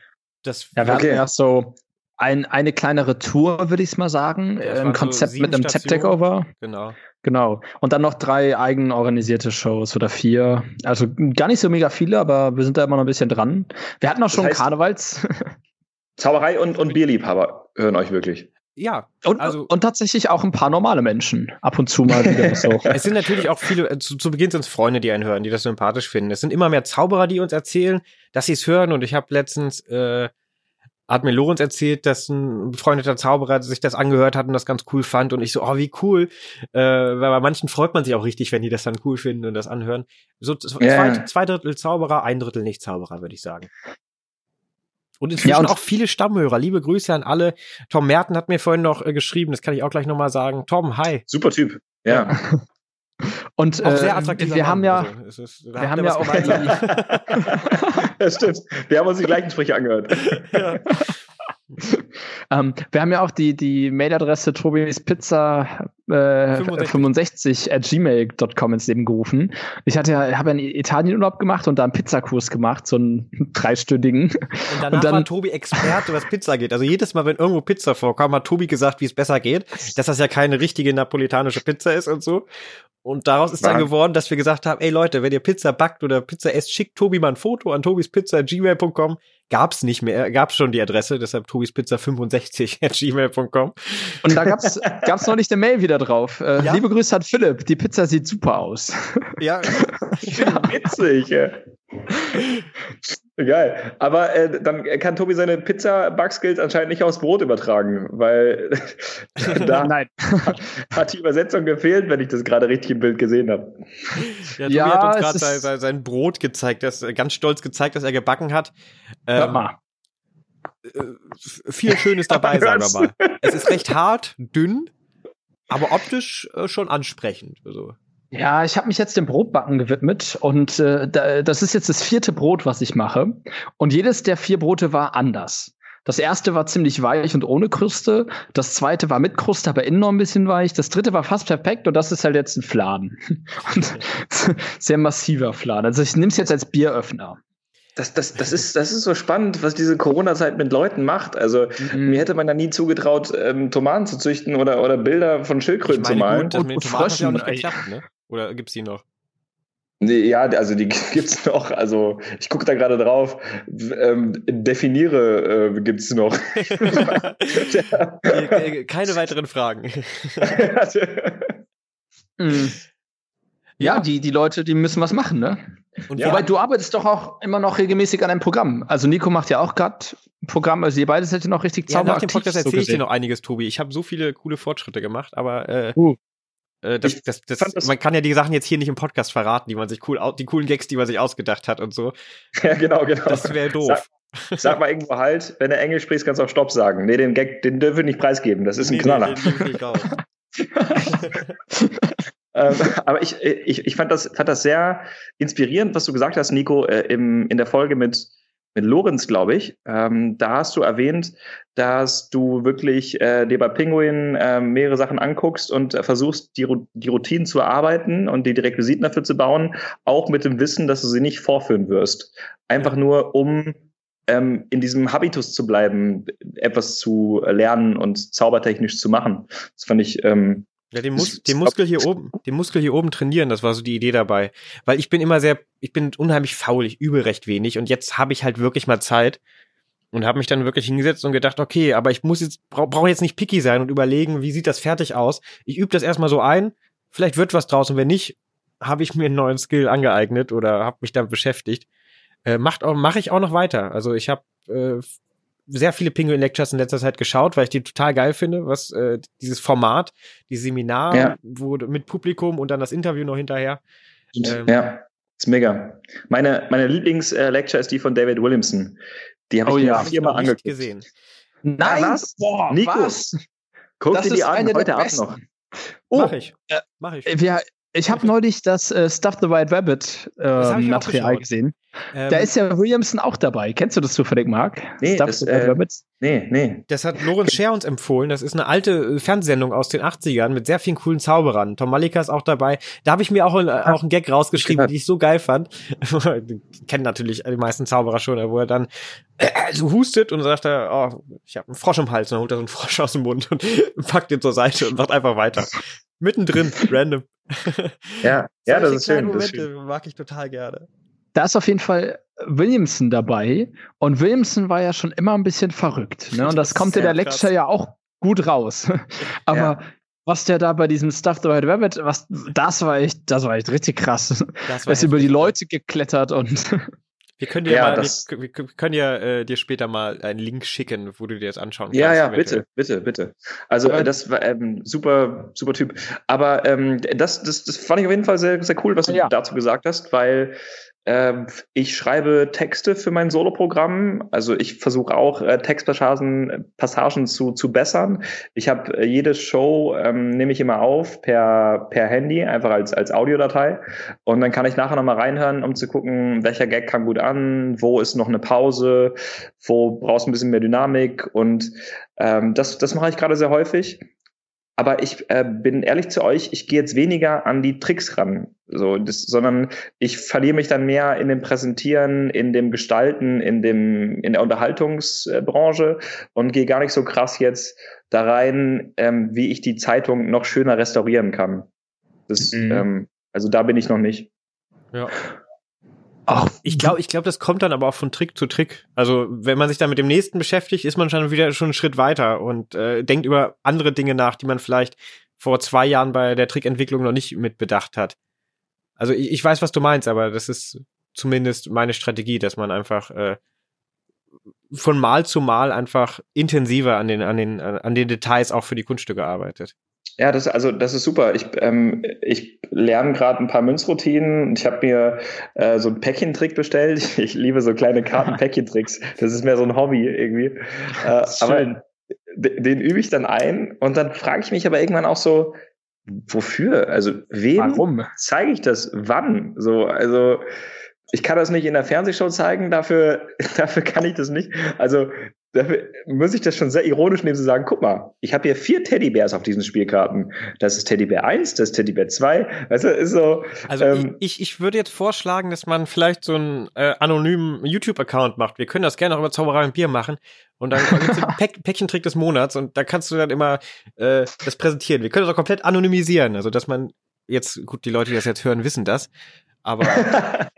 das. Ja, wir okay. hatten erst so ein, eine kleinere Tour, würde ich es mal sagen, ja, im Konzept so mit einem Tap Takeover. Genau. Genau. Und dann noch drei eigen organisierte Shows oder vier. Also gar nicht so mega viele, aber wir sind da immer noch ein bisschen dran. Wir hatten auch schon das heißt, Karnevals. Zauberei und, und Bierliebhaber hören euch wirklich. Ja, und, also, und tatsächlich auch ein paar normale Menschen ab und zu mal wieder so. es sind natürlich auch viele, äh, zu, zu Beginn sind es Freunde, die einen hören, die das sympathisch finden. Es sind immer mehr Zauberer, die uns erzählen, dass sie es hören. Und ich habe letztens, äh, hat mir Lorenz erzählt, dass ein befreundeter Zauberer sich das angehört hat und das ganz cool fand. Und ich so, oh, wie cool. Äh, weil bei manchen freut man sich auch richtig, wenn die das dann cool finden und das anhören. So yeah. zwei, zwei Drittel Zauberer, ein Drittel nicht Zauberer, würde ich sagen. Und inzwischen ja, und auch viele Stammhörer. Liebe Grüße an alle. Tom Merten hat mir vorhin noch äh, geschrieben, das kann ich auch gleich nochmal sagen. Tom, hi. Super Typ. Ja. Und auch sehr äh, wir haben ja, also, ist, wir haben ja auch das stimmt. Wir haben uns die gleichen Sprüche angehört. ja. ähm, wir haben ja auch die, die Mailadresse Tobis Pizza äh, 65. 65 at gmail.com ins Leben gerufen. Ich hatte ja, habe ja einen Italienurlaub gemacht und da einen Pizzakurs gemacht, so einen dreistündigen. Und danach und dann, war Tobi Experte, was Pizza geht. Also jedes Mal, wenn irgendwo Pizza vorkam, hat Tobi gesagt, wie es besser geht, dass das ja keine richtige napolitanische Pizza ist und so. Und daraus ist dann geworden, dass wir gesagt haben, ey Leute, wenn ihr Pizza backt oder Pizza esst, schickt Tobi mal ein Foto an tobispizza.gmail.com. Gab's nicht mehr, gab's schon die Adresse, deshalb tobispizza65 Und da gab's, gab's noch nicht eine Mail wieder drauf. Äh, ja? Liebe Grüße an Philipp, die Pizza sieht super aus. Ja, ja. witzig. Geil. Aber äh, dann kann Tobi seine Pizza-Bug-Skills anscheinend nicht aufs Brot übertragen, weil da Nein. hat die Übersetzung gefehlt, wenn ich das gerade richtig im Bild gesehen habe. Ja, Tobi ja, hat uns gerade sein, sein, Brot gezeigt, das ganz stolz gezeigt, dass er gebacken hat. Ähm, mal. Äh, viel Schönes dabei, sagen wir mal. Es ist recht hart, dünn, aber optisch äh, schon ansprechend. Also. Ja, ich habe mich jetzt dem Brotbacken gewidmet und äh, das ist jetzt das vierte Brot, was ich mache. Und jedes der vier Brote war anders. Das erste war ziemlich weich und ohne Kruste. Das zweite war mit Kruste, aber innen noch ein bisschen weich. Das dritte war fast perfekt und das ist halt jetzt ein Fladen. sehr massiver Fladen. Also ich nehme es jetzt als Bieröffner. Das, das, das, ist, das ist so spannend, was diese Corona-Zeit mit Leuten macht. Also mhm. mir hätte man da nie zugetraut, ähm, Tomaten zu züchten oder, oder Bilder von Schildkröten zu malen. Gut, das mit den Tomaten hat ja auch nicht geklappt, ne? Oder gibt's die noch? Nee, ja, also die gibt's noch. Also ich gucke da gerade drauf. Ähm, definiere äh, gibt's noch. Keine weiteren Fragen. mhm. Ja, die, die Leute, die müssen was machen, ne? Und ja. Wobei du arbeitest doch auch immer noch regelmäßig an einem Programm. Also Nico macht ja auch gerade ein Programm, also ihr beide seid ja noch richtig zauberhaft. Ja, nach dem Podcast erzähle so ich dir noch einiges, Tobi. Ich habe so viele coole Fortschritte gemacht, aber äh, uh. Äh, das, das, das, das, man kann ja die Sachen jetzt hier nicht im Podcast verraten, die man sich cool, die coolen Gags, die man sich ausgedacht hat und so. Ja, genau, genau. Das wäre doof. Sag, sag, mal irgendwo halt, wenn du Englisch sprichst, kannst du auch Stopp sagen. Nee, den Gag, den dürfen wir nicht preisgeben. Das ist ein nee, Knaller. Den, den ähm, aber ich, ich, ich fand, das, fand das sehr inspirierend, was du gesagt hast, Nico, äh, im, in der Folge mit, mit Lorenz, glaube ich. Ähm, da hast du erwähnt, dass du wirklich äh, dir bei Penguin äh, mehrere Sachen anguckst und äh, versuchst, die, die Routinen zu erarbeiten und die, die Requisiten dafür zu bauen, auch mit dem Wissen, dass du sie nicht vorführen wirst. Einfach nur, um ähm, in diesem Habitus zu bleiben, etwas zu lernen und zaubertechnisch zu machen. Das fand ich ähm, ja, den, Mus den Muskel hier oben, den Muskel hier oben trainieren, das war so die Idee dabei. Weil ich bin immer sehr, ich bin unheimlich faul, ich übe recht wenig und jetzt habe ich halt wirklich mal Zeit und habe mich dann wirklich hingesetzt und gedacht, okay, aber ich muss jetzt, brauche brauch jetzt nicht picky sein und überlegen, wie sieht das fertig aus. Ich übe das erstmal so ein, vielleicht wird was draus und wenn nicht, habe ich mir einen neuen Skill angeeignet oder habe mich damit beschäftigt. Äh, macht auch, mache ich auch noch weiter. Also ich habe äh, sehr viele Penguin Lectures in letzter Zeit geschaut, weil ich die total geil finde, was äh, dieses Format, die Seminar, ja. wo mit Publikum und dann das Interview noch hinterher. Ähm, ja, ist mega. Meine, meine Lieblings-Lecture ist die von David Williamson. Die habe oh, ich ja, mir viermal angeguckt. gesehen. Nein, was? Boah, Nico, was? guck das dir die an, heute Abend noch. Oh, mach ich. Äh, mach ich. Wir, ich habe neulich das äh, Stuff the White Rabbit äh, Material gesehen. Ähm, da ist ja Williamson auch dabei. Kennst du das zufällig, Mark? Nee, Stuff das, the White äh, Rabbits? Nee, nee. Das hat Lorenz Scher uns empfohlen. Das ist eine alte äh, Fernsehsendung aus den 80ern mit sehr vielen coolen Zauberern. Tom Malika ist auch dabei. Da habe ich mir auch, äh, auch einen Gag rausgeschrieben, den ich so geil fand. Kennen natürlich die meisten Zauberer schon, wo er dann äh, so hustet und sagt er, oh, ich habe einen Frosch im Hals. Und dann holt er so einen Frosch aus dem Mund und packt ihn zur Seite und macht einfach weiter. Mittendrin, random. Ja, ja, das ist schön. Momente das ist schön. mag ich total gerne. Da ist auf jeden Fall Williamson dabei und Williamson war ja schon immer ein bisschen verrückt. Ne? Und das, das kommt in der Lecture krass. ja auch gut raus. Aber ja. was der da bei diesem Stuff the White Rabbit, was, das war echt, das war echt richtig krass. Das war ist über die Leute geklettert und Wir können dir ja, mal, wir, wir, können ja äh, dir später mal einen Link schicken, wo du dir das anschauen kannst. Ja, ja, bitte, bitte, bitte. Also äh, das war ähm, super, super Typ. Aber ähm, das, das, das fand ich auf jeden Fall sehr, sehr cool, was du ja. dazu gesagt hast, weil ich schreibe Texte für mein Soloprogramm. Also ich versuche auch äh, Textpassagen Passagen zu, zu bessern. Ich habe äh, jede Show ähm, nehme ich immer auf per, per Handy, einfach als, als Audiodatei. Und dann kann ich nachher nochmal reinhören, um zu gucken, welcher Gag kam gut an, wo ist noch eine Pause, wo brauchst du ein bisschen mehr Dynamik. Und ähm, das, das mache ich gerade sehr häufig. Aber ich äh, bin ehrlich zu euch, ich gehe jetzt weniger an die Tricks ran, so, das, sondern ich verliere mich dann mehr in dem Präsentieren, in dem Gestalten, in dem in der Unterhaltungsbranche und gehe gar nicht so krass jetzt da rein, ähm, wie ich die Zeitung noch schöner restaurieren kann. Das, mhm. ähm, also da bin ich noch nicht. Ja. Ach, ich glaube, ich glaube, das kommt dann aber auch von Trick zu Trick. Also, wenn man sich dann mit dem nächsten beschäftigt, ist man schon wieder schon einen Schritt weiter und äh, denkt über andere Dinge nach, die man vielleicht vor zwei Jahren bei der Trickentwicklung noch nicht mit bedacht hat. Also, ich, ich weiß, was du meinst, aber das ist zumindest meine Strategie, dass man einfach äh, von Mal zu Mal einfach intensiver an den, an den, an den Details auch für die Kunststücke arbeitet. Ja, das also das ist super. Ich, ähm, ich lerne gerade ein paar Münzroutinen. Ich habe mir äh, so einen Päckchentrick bestellt. Ich liebe so kleine Karten-Päckchentricks. Das ist mehr so ein Hobby irgendwie. Äh, aber den übe ich dann ein und dann frage ich mich aber irgendwann auch so, wofür? Also wem Warum? zeige ich das? Wann? So, also ich kann das nicht in der Fernsehshow zeigen, dafür, dafür kann ich das nicht. Also dafür muss ich das schon sehr ironisch nehmen zu sagen, guck mal, ich habe hier vier Teddybärs auf diesen Spielkarten. Das ist Teddybär 1, das ist Teddybär 2. Weißt du, ist so. Also ähm, ich, ich würde jetzt vorschlagen, dass man vielleicht so einen äh, anonymen YouTube-Account macht. Wir können das gerne auch über Zauberei und Bier machen. Und dann gibt's den Päck Päckchentrick des Monats und da kannst du dann immer äh, das präsentieren. Wir können das auch komplett anonymisieren, also dass man jetzt, gut, die Leute, die das jetzt hören, wissen das. Aber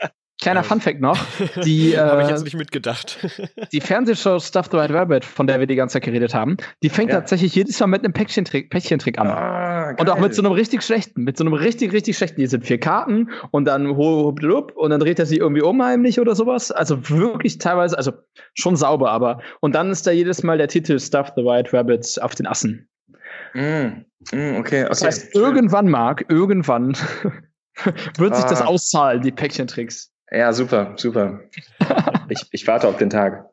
Kleiner ja. Funfact noch. Die, äh, Habe ich jetzt nicht mitgedacht. die Fernsehshow Stuff the White Rabbit, von der wir die ganze Zeit geredet haben, die fängt ja. tatsächlich jedes Mal mit einem Päckchentrick, Päckchentrick an. Ah, und auch mit so einem richtig schlechten, mit so einem richtig, richtig schlechten. Hier sind vier Karten und dann und dann dreht er sie irgendwie unheimlich oder sowas. Also wirklich teilweise, also schon sauber, aber. Und dann ist da jedes Mal der Titel Stuff the White Rabbit auf den Assen. Mm, mm, okay, okay. Das heißt, irgendwann, Marc, irgendwann wird sich das ah. auszahlen, die Päckchentricks. Ja, super, super. ich, ich warte auf den Tag.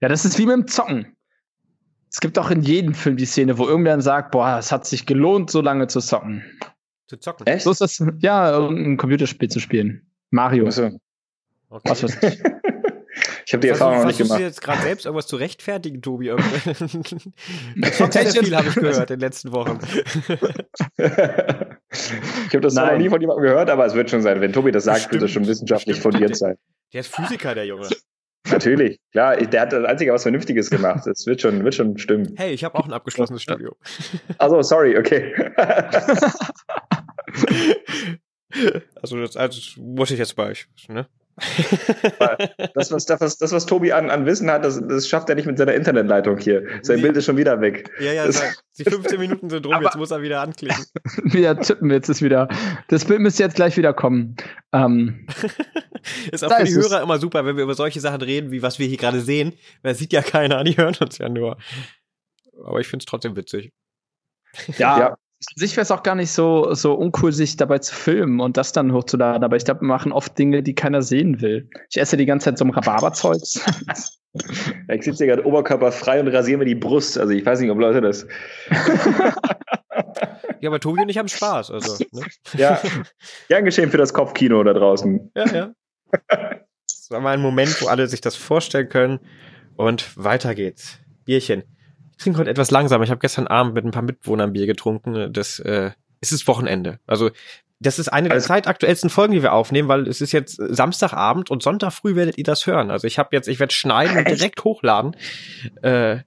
Ja, das ist wie mit dem Zocken. Es gibt auch in jedem Film die Szene, wo irgendwer sagt, boah, es hat sich gelohnt, so lange zu zocken. Zu zocken? Echt? So ist das, ja, ein Computerspiel zu spielen. Mario. Achso. Okay. Was weiß ich. Ich habe die Erfahrung noch nicht gemacht. Versuchst du jetzt gerade selbst irgendwas zu rechtfertigen, Tobi? viel, habe ich gehört in den letzten Wochen. ich habe das Nein. noch nie von jemandem gehört, aber es wird schon sein. Wenn Tobi das sagt, Stimmt. wird das schon wissenschaftlich fundiert sein. Der ist Physiker, der Junge. Natürlich, klar. Der hat das Einzige was Vernünftiges gemacht. Das wird schon, wird schon stimmen. Hey, ich habe auch ein abgeschlossenes Studium. Also, sorry, okay. also, das, also, das muss ich jetzt bei euch, ne? Das, was, das, das, was Tobi an, an Wissen hat, das, das schafft er nicht mit seiner Internetleitung hier. Sein nee. Bild ist schon wieder weg. Ja, ja, das, die 15 Minuten sind rum, jetzt muss er wieder anklicken. wieder tippen, jetzt ist wieder. Das Bild müsste jetzt gleich wieder kommen. Ähm, ist auch für die Hörer immer super, wenn wir über solche Sachen reden, wie was wir hier gerade sehen. Weil das sieht ja keiner, die hören uns ja nur. Aber ich finde es trotzdem witzig. Ja, ja. Sich wäre es auch gar nicht so, so uncool, sich dabei zu filmen und das dann hochzuladen. Aber ich glaube, wir machen oft Dinge, die keiner sehen will. Ich esse die ganze Zeit so ein Rhabarberzeugs. ich sitze hier gerade oberkörperfrei und rasiere mir die Brust. Also ich weiß nicht, ob Leute das. ja, aber Tobi und ich haben Spaß. Also, ne? Ja, gern geschehen für das Kopfkino da draußen. Ja, ja. Das war mal ein Moment, wo alle sich das vorstellen können. Und weiter geht's. Bierchen trinke heute etwas langsamer. Ich habe gestern Abend mit ein paar Mitwohnern Bier getrunken. Das äh, ist das Wochenende. Also das ist eine der zeitaktuellsten Folgen, die wir aufnehmen, weil es ist jetzt Samstagabend und Sonntag früh werdet ihr das hören. Also ich habe jetzt, ich werde schneiden und direkt hochladen. Äh,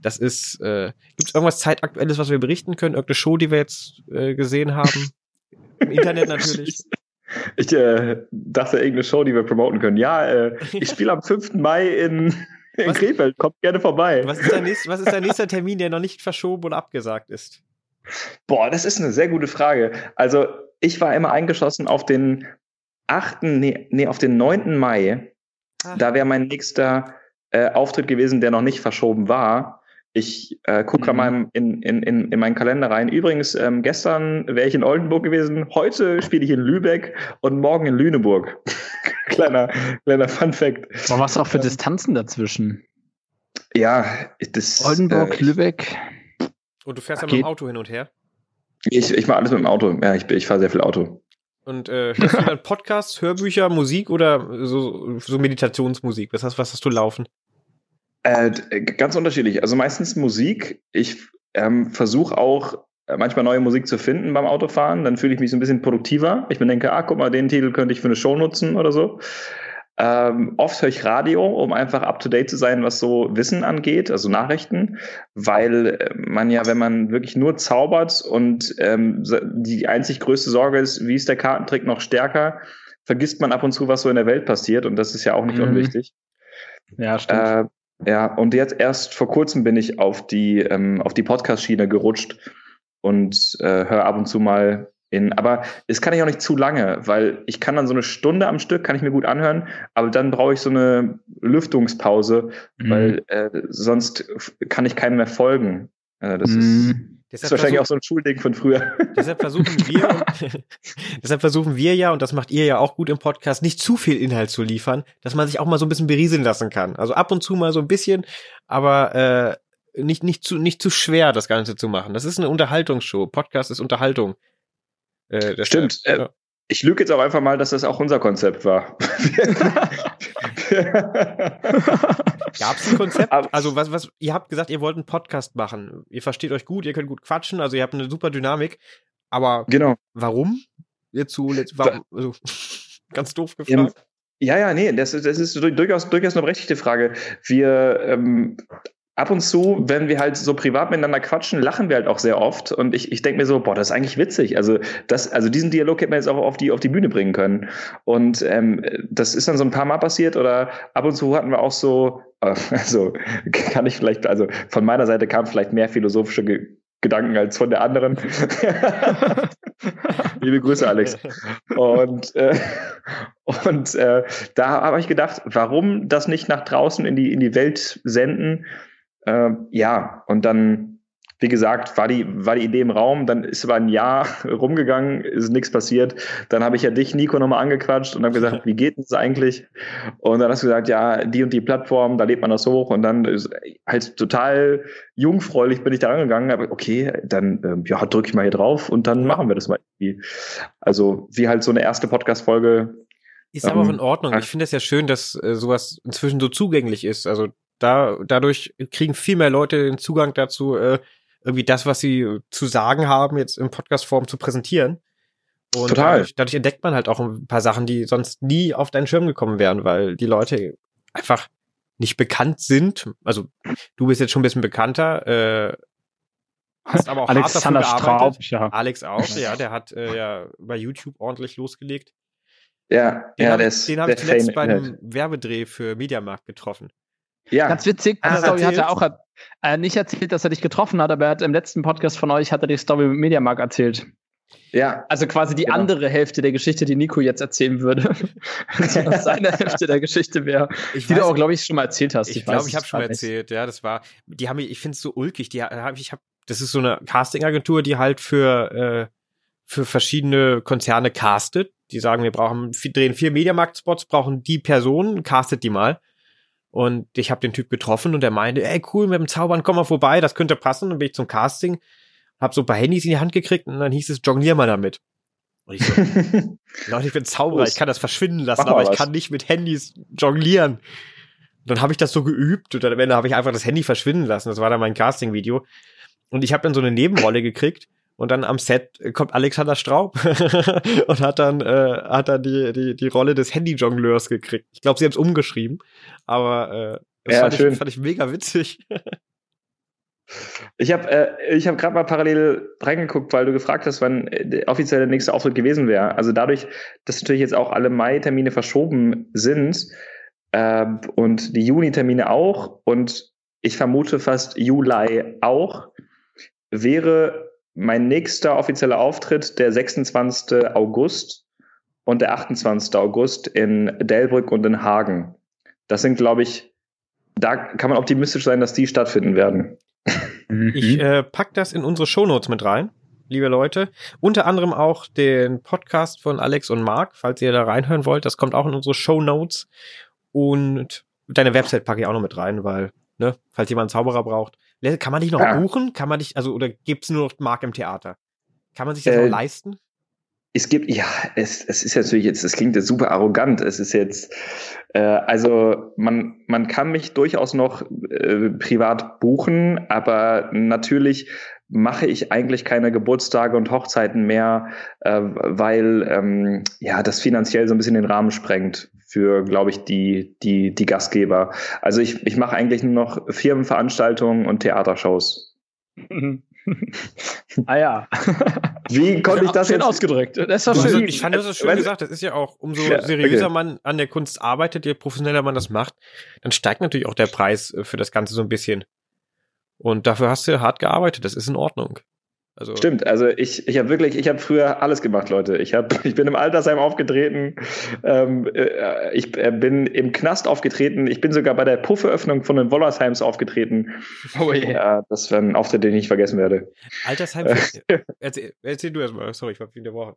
das ist, äh, gibt es irgendwas zeitaktuelles, was wir berichten können? Irgendeine Show, die wir jetzt äh, gesehen haben? Im Internet natürlich. Ich äh, dachte, irgendeine Show, die wir promoten können. Ja, äh, ich spiele am 5. Mai in in was, Krefeld, kommt gerne vorbei. Was ist, nächste, was ist der nächste Termin, der noch nicht verschoben oder abgesagt ist? Boah, das ist eine sehr gute Frage. Also, ich war immer eingeschossen auf den 8., nee, nee auf den 9. Mai. Ach. Da wäre mein nächster äh, Auftritt gewesen, der noch nicht verschoben war. Ich äh, gucke mhm. mal in, in, in, in meinen Kalender rein. Übrigens, ähm, gestern wäre ich in Oldenburg gewesen, heute spiele ich in Lübeck und morgen in Lüneburg. kleiner, kleiner Fun Fact. Aber was auch für Distanzen dazwischen? Ja, das. Oldenburg, äh, Lübeck. Und du fährst ja mit dem Auto hin und her? Ich, ich mache alles mit dem Auto. Ja, ich, ich fahre sehr viel Auto. Und äh, hörst du dann Podcasts, Hörbücher, Musik oder so, so Meditationsmusik? Was hast, was hast du laufen? Äh, ganz unterschiedlich. Also meistens Musik. Ich ähm, versuche auch äh, manchmal neue Musik zu finden beim Autofahren. Dann fühle ich mich so ein bisschen produktiver. Ich mir denke, ah, guck mal, den Titel könnte ich für eine Show nutzen oder so. Ähm, oft höre ich Radio, um einfach up to date zu sein, was so Wissen angeht, also Nachrichten, weil äh, man ja, wenn man wirklich nur zaubert und ähm, die einzig größte Sorge ist, wie ist der Kartentrick noch stärker, vergisst man ab und zu, was so in der Welt passiert und das ist ja auch nicht mhm. unwichtig. Ja, stimmt. Äh, ja, und jetzt erst vor kurzem bin ich auf die, ähm, auf die Podcast-Schiene gerutscht und äh, höre ab und zu mal in, aber das kann ich auch nicht zu lange, weil ich kann dann so eine Stunde am Stück, kann ich mir gut anhören, aber dann brauche ich so eine Lüftungspause, mhm. weil äh, sonst kann ich keinem mehr folgen. Äh, das mhm. ist das ist wahrscheinlich auch so ein Schulding von früher. Deshalb versuchen wir, deshalb versuchen wir ja, und das macht ihr ja auch gut im Podcast, nicht zu viel Inhalt zu liefern, dass man sich auch mal so ein bisschen berieseln lassen kann. Also ab und zu mal so ein bisschen, aber äh, nicht, nicht, zu, nicht zu schwer, das Ganze zu machen. Das ist eine Unterhaltungsshow. Podcast ist Unterhaltung. Äh, Stimmt. Äh, ja. Ich lüge jetzt auch einfach mal, dass das auch unser Konzept war. Gab es ein Konzept? also was, was, ihr habt gesagt, ihr wollt einen Podcast machen. Ihr versteht euch gut, ihr könnt gut quatschen, also ihr habt eine super Dynamik. Aber genau. warum? Jetzt so, warum, also, ganz doof gefragt. Ja, ja, nee, das, das ist durchaus, durchaus eine berechtigte Frage. Wir ähm, ab und zu, wenn wir halt so privat miteinander quatschen, lachen wir halt auch sehr oft. Und ich, ich denke mir so, boah, das ist eigentlich witzig. Also, das, also diesen Dialog hätte man jetzt auch auf die, auf die Bühne bringen können. Und ähm, das ist dann so ein paar Mal passiert oder ab und zu hatten wir auch so, also kann ich vielleicht, also von meiner Seite kam vielleicht mehr philosophische Ge Gedanken als von der anderen. Liebe Grüße, Alex. Und, äh, und äh, da habe ich gedacht, warum das nicht nach draußen in die, in die Welt senden? Äh, ja, und dann wie gesagt, war die, war die Idee im Raum, dann ist aber ein Jahr rumgegangen, ist nichts passiert. Dann habe ich ja dich, Nico, nochmal angequatscht und habe gesagt, wie geht das eigentlich? Und dann hast du gesagt, ja, die und die Plattform, da lädt man das hoch und dann ist halt total jungfräulich bin ich da angegangen, aber okay, dann ähm, ja, drücke ich mal hier drauf und dann machen wir das mal irgendwie. Also wie halt so eine erste Podcast-Folge. Ist aber auch in Ordnung. Ich finde es ja schön, dass äh, sowas inzwischen so zugänglich ist. Also da, dadurch kriegen viel mehr Leute den Zugang dazu, äh, irgendwie das, was sie zu sagen haben, jetzt in Podcast-Form zu präsentieren. Und Total. Dadurch, dadurch entdeckt man halt auch ein paar Sachen, die sonst nie auf deinen Schirm gekommen wären, weil die Leute einfach nicht bekannt sind. Also du bist jetzt schon ein bisschen bekannter, äh, hast aber auch Alexander hart dafür gearbeitet. Straub, ja. Alex auch, ja, der hat äh, ja bei YouTube ordentlich losgelegt. Ja, den ja, hab, der ist Den habe ich zuletzt bei einem Werbedreh für Mediamarkt getroffen. Ja. Ganz witzig, die Story hat er auch äh, nicht erzählt, dass er dich getroffen hat, aber er hat im letzten Podcast von euch hat er die Story mit Mediamarkt erzählt. Ja. Also quasi die genau. andere Hälfte der Geschichte, die Nico jetzt erzählen würde. also seine Hälfte der Geschichte wäre, die du auch, glaube ich, schon mal erzählt hast. Ich, ich glaube, ich habe schon mal erzählt, ja, das war, die haben, ich finde es so ulkig, die habe ich habe, das ist so eine Casting-Agentur, die halt für, äh, für verschiedene Konzerne castet. Die sagen, wir brauchen, drehen vier Mediamarkt-Spots, brauchen die Personen, castet die mal. Und ich habe den Typ getroffen und der meinte, ey cool, mit dem Zaubern komm mal vorbei, das könnte passen. Und bin ich zum Casting, hab so ein paar Handys in die Hand gekriegt und dann hieß es, jonglier mal damit. Und ich so, Leute, ich bin Zauberer, ich kann das verschwinden lassen, aber ich was. kann nicht mit Handys jonglieren. Und dann habe ich das so geübt und dann am Ende habe ich einfach das Handy verschwinden lassen. Das war dann mein Casting-Video. Und ich habe dann so eine Nebenrolle gekriegt und dann am Set kommt Alexander Straub und hat dann, äh, hat dann die, die, die Rolle des Handy-Jongleurs gekriegt. Ich glaube, sie haben es umgeschrieben, aber äh, das ja, fand, schön. Ich, fand ich mega witzig. Ich habe äh, ich hab gerade mal parallel reingeguckt, weil du gefragt hast, wann der offizielle nächste Auftritt gewesen wäre. Also dadurch, dass natürlich jetzt auch alle Mai-Termine verschoben sind äh, und die Juni-Termine auch und ich vermute fast Juli auch, wäre mein nächster offizieller Auftritt der 26. August und der 28. August in Delbrück und in Hagen. Das sind, glaube ich, da kann man optimistisch sein, dass die stattfinden werden. Ich äh, pack das in unsere Shownotes mit rein, liebe Leute. Unter anderem auch den Podcast von Alex und Marc, falls ihr da reinhören wollt. Das kommt auch in unsere Shownotes. Und deine Website packe ich auch noch mit rein, weil, ne, falls jemand einen Zauberer braucht. Kann man dich noch ja. buchen? Kann man dich, also, oder gibt's nur noch Mark im Theater? Kann man sich das äh, noch leisten? Es gibt, ja, es, es ist natürlich jetzt, das klingt jetzt super arrogant. Es ist jetzt, äh, also man, man kann mich durchaus noch äh, privat buchen, aber natürlich mache ich eigentlich keine Geburtstage und Hochzeiten mehr, äh, weil ähm, ja das finanziell so ein bisschen den Rahmen sprengt für, glaube ich, die, die, die Gastgeber. Also ich, ich mache eigentlich nur noch Firmenveranstaltungen und Theatershows. ah ja. Wie konnte ich das schön jetzt ausgedrückt? Das war schön. Ich fand das schön gesagt. Das ist ja auch, umso seriöser okay. man an der Kunst arbeitet, je professioneller man das macht, dann steigt natürlich auch der Preis für das Ganze so ein bisschen. Und dafür hast du hart gearbeitet. Das ist in Ordnung. Also Stimmt, also ich, ich habe wirklich, ich habe früher alles gemacht, Leute. Ich, hab, ich bin im Altersheim aufgetreten, ähm, äh, ich äh, bin im Knast aufgetreten, ich bin sogar bei der Pufferöffnung von den Wollersheims aufgetreten. Oh je. Ja, das wäre ein Auftritt, den ich nicht vergessen werde. Altersheim, erzähl, erzähl du erstmal, sorry, ich war in der Woche.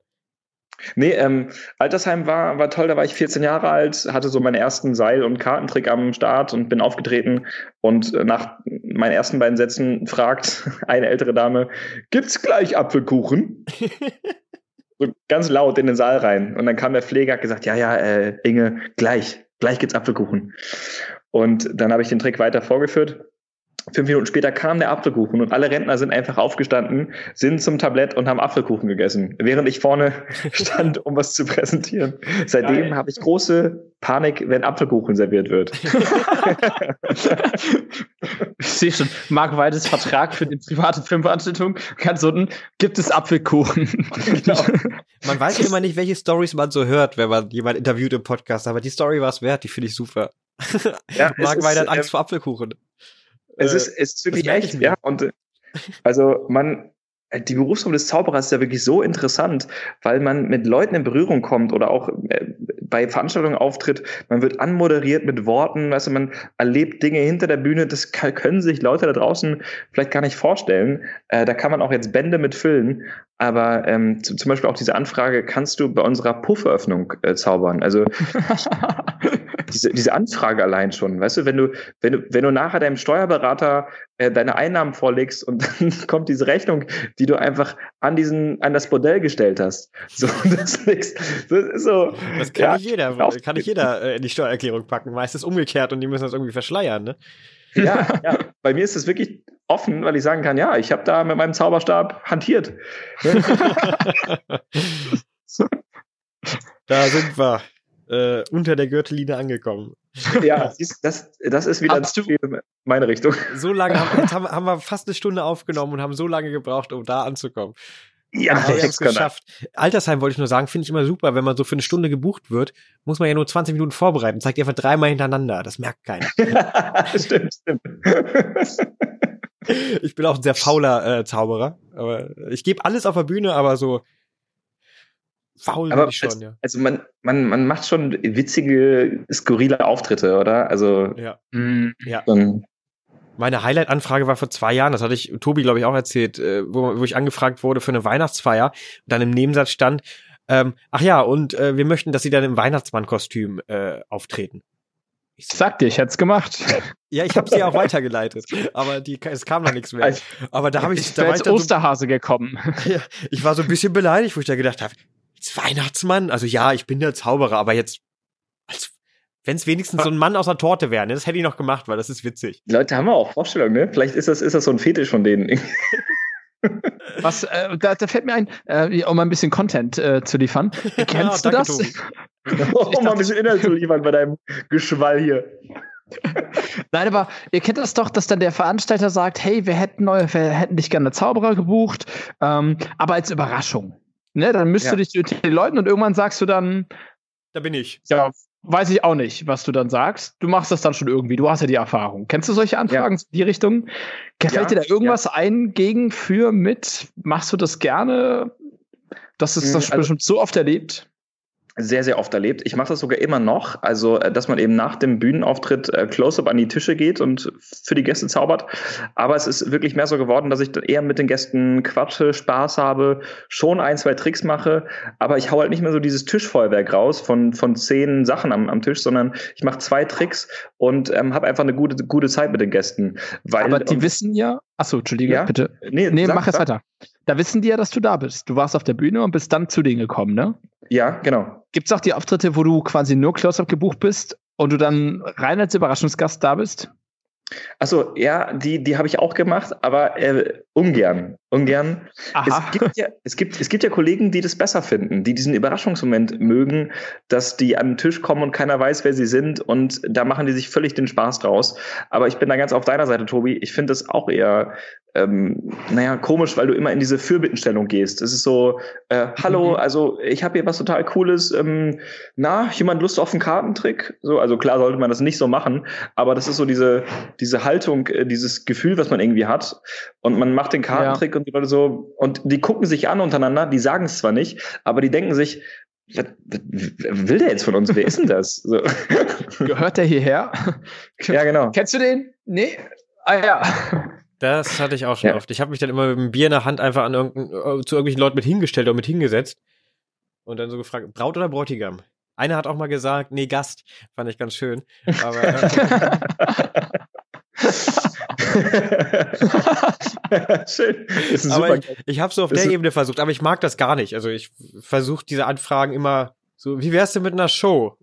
Nee, ähm, Altersheim war, war toll, da war ich 14 Jahre alt, hatte so meinen ersten Seil- und Kartentrick am Start und bin aufgetreten. Und nach meinen ersten beiden Sätzen fragt eine ältere Dame, gibt's gleich Apfelkuchen? so ganz laut in den Saal rein. Und dann kam der Pfleger, hat gesagt, ja, ja, äh, Inge, gleich, gleich gibt's Apfelkuchen. Und dann habe ich den Trick weiter vorgeführt Fünf Minuten später kam der Apfelkuchen und alle Rentner sind einfach aufgestanden, sind zum Tablett und haben Apfelkuchen gegessen, während ich vorne stand, um was zu präsentieren. Seitdem habe ich große Panik, wenn Apfelkuchen serviert wird. ich sehe schon, Marc Weides Vertrag für die private Filmveranstaltung. Ganz unten gibt es Apfelkuchen. genau. Man weiß ja immer nicht, welche Stories man so hört, wenn man jemand interviewt im Podcast, aber die Story war es wert, die finde ich super. Ja, Marc Weide hat Angst äh, vor Apfelkuchen. Es ist, es ist wirklich echt, ja. Und äh, also man, die Berufsform des Zauberers ist ja wirklich so interessant, weil man mit Leuten in Berührung kommt oder auch äh, bei Veranstaltungen auftritt. Man wird anmoderiert mit Worten, weißt du, man erlebt Dinge hinter der Bühne, das können sich Leute da draußen vielleicht gar nicht vorstellen. Äh, da kann man auch jetzt Bände mit füllen. Aber ähm, zum Beispiel auch diese Anfrage, kannst du bei unserer Pufferöffnung äh, zaubern? Also diese, diese Anfrage allein schon, weißt du, wenn du, wenn du, wenn du nachher deinem Steuerberater äh, deine Einnahmen vorlegst und dann kommt diese Rechnung, die du einfach an diesen, an das Modell gestellt hast. So, das, ist, das ist so. Das kann ja, nicht jeder, kann nicht jeder äh, in die Steuererklärung packen. Meistens umgekehrt und die müssen das irgendwie verschleiern, ne? Ja, ja. Bei mir ist es wirklich offen, weil ich sagen kann, ja, ich habe da mit meinem Zauberstab hantiert. da sind wir äh, unter der Gürtellinie angekommen. Ja, das, das ist wieder meine Richtung. So lange haben, jetzt haben, haben wir fast eine Stunde aufgenommen und haben so lange gebraucht, um da anzukommen. Ja, Aber wir haben es geschafft. Altersheim wollte ich nur sagen, finde ich immer super, wenn man so für eine Stunde gebucht wird, muss man ja nur 20 Minuten vorbereiten. Zeigt einfach dreimal hintereinander. Das merkt keiner. stimmt, stimmt. ich bin auch ein sehr fauler äh, Zauberer. Aber ich gebe alles auf der Bühne, aber so faul aber ich schon, als, ja. Also man, man, man macht schon witzige, skurrile Auftritte, oder? Also ja. Mm, ja. Dann, meine Highlight-Anfrage war vor zwei Jahren, das hatte ich Tobi, glaube ich, auch erzählt, äh, wo, wo ich angefragt wurde für eine Weihnachtsfeier und dann im Nebensatz stand, ähm, ach ja, und äh, wir möchten, dass sie dann im Weihnachtsmannkostüm äh, auftreten. Ich sag dir, ich hätte es gemacht. Ja, ich habe sie auch weitergeleitet, aber die, es kam noch nichts mehr. Aber da habe ich, ich da war als Osterhase so, gekommen. Ja, ich war so ein bisschen beleidigt, wo ich da gedacht habe, jetzt Weihnachtsmann? Also ja, ich bin der Zauberer, aber jetzt wenn es wenigstens so ein Mann aus einer Torte wäre, ne? das hätte ich noch gemacht, weil das ist witzig. Die Leute haben auch Vorstellungen, ne? Vielleicht ist das, ist das so ein Fetisch von denen. Was, äh, da, da fällt mir ein, äh, um ein bisschen Content äh, zu liefern. Kennst ja, du das? um mal ein bisschen Inhalt zu liefern bei deinem Geschwall hier. Nein, aber ihr kennt das doch, dass dann der Veranstalter sagt, hey, wir hätten, wir hätten dich gerne Zauberer gebucht, ähm, aber als Überraschung. Ne, dann misst ja. du dich mit den Leuten und irgendwann sagst du dann, da bin ich. Ja, weiß ich auch nicht, was du dann sagst. Du machst das dann schon irgendwie. Du hast ja die Erfahrung. Kennst du solche Anfragen ja. in die Richtung? Fällt ja, dir da irgendwas ja. ein, gegen, für, mit? Machst du das gerne? Das ist das also, bestimmt so oft erlebt sehr, sehr oft erlebt. Ich mache das sogar immer noch. Also, äh, dass man eben nach dem Bühnenauftritt äh, Close-up an die Tische geht und für die Gäste zaubert. Aber es ist wirklich mehr so geworden, dass ich dann eher mit den Gästen quatsche, Spaß habe, schon ein, zwei Tricks mache. Aber ich hau halt nicht mehr so dieses Tischfeuerwerk raus von, von zehn Sachen am, am Tisch, sondern ich mache zwei Tricks und ähm, habe einfach eine gute, gute Zeit mit den Gästen. Weil, Aber die wissen ja, achso, Entschuldige, ja? bitte. Nee, nee sag, mach jetzt weiter. Da wissen die ja, dass du da bist. Du warst auf der Bühne und bist dann zu denen gekommen, ne? Ja, genau. Gibt es auch die Auftritte, wo du quasi nur Close-Up gebucht bist und du dann rein als Überraschungsgast da bist? Achso, ja, die, die habe ich auch gemacht, aber äh, ungern. Ungern. Es gibt, ja, es, gibt, es gibt ja Kollegen, die das besser finden, die diesen Überraschungsmoment mögen, dass die an den Tisch kommen und keiner weiß, wer sie sind und da machen die sich völlig den Spaß draus. Aber ich bin da ganz auf deiner Seite, Tobi. Ich finde das auch eher ähm, naja, komisch, weil du immer in diese Fürbittenstellung gehst. Es ist so, äh, hallo, mhm. also ich habe hier was total Cooles. Ähm, na, jemand Lust auf einen Kartentrick? So, also klar sollte man das nicht so machen, aber das ist so diese, diese Haltung, äh, dieses Gefühl, was man irgendwie hat. Und man macht den Kartentrick ja. und die Leute so, und die gucken sich an untereinander, die sagen es zwar nicht, aber die denken sich, was, was, will der jetzt von uns? Wer ist denn das? So. Gehört der hierher? Ja, genau. Kennst du den? Nee? Ah ja. Das hatte ich auch schon ja. oft. Ich habe mich dann immer mit dem Bier in der Hand einfach an irgendein, äh, zu irgendwelchen Leuten mit hingestellt oder mit hingesetzt und dann so gefragt, Braut oder Bräutigam? Einer hat auch mal gesagt, nee, Gast. Fand ich ganz schön. Aber, äh, Schön. aber ich, ich habe so auf ist der Ebene versucht, aber ich mag das gar nicht. Also ich versuche diese Anfragen immer so, wie wär's denn mit einer Show?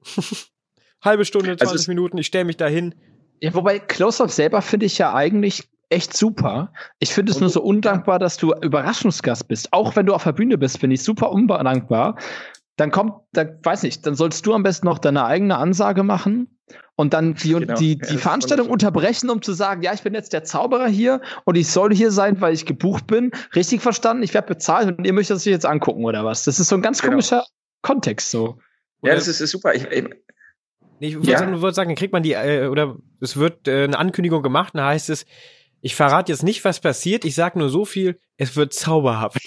Halbe Stunde, 20 also Minuten, ich stelle mich da hin, Ja, wobei Close-Up selber finde ich ja eigentlich echt super. Ich finde es nur so undankbar, dass du Überraschungsgast bist. Auch wenn du auf der Bühne bist, finde ich super undankbar. Dann kommt, da weiß nicht, dann sollst du am besten noch deine eigene Ansage machen und dann die, genau. die, die ja, Veranstaltung unterbrechen, um zu sagen, ja, ich bin jetzt der Zauberer hier und ich soll hier sein, weil ich gebucht bin. Richtig verstanden, ich werde bezahlt und ihr möchtet es euch jetzt angucken oder was? Das ist so ein ganz genau. komischer Kontext so. Ja, das ist, ist super. Ich, ich, ich würde ja. sagen, würd sagen, kriegt man die, äh, oder es wird äh, eine Ankündigung gemacht, dann heißt es, ich verrate jetzt nicht, was passiert, ich sage nur so viel, es wird zauberhaft.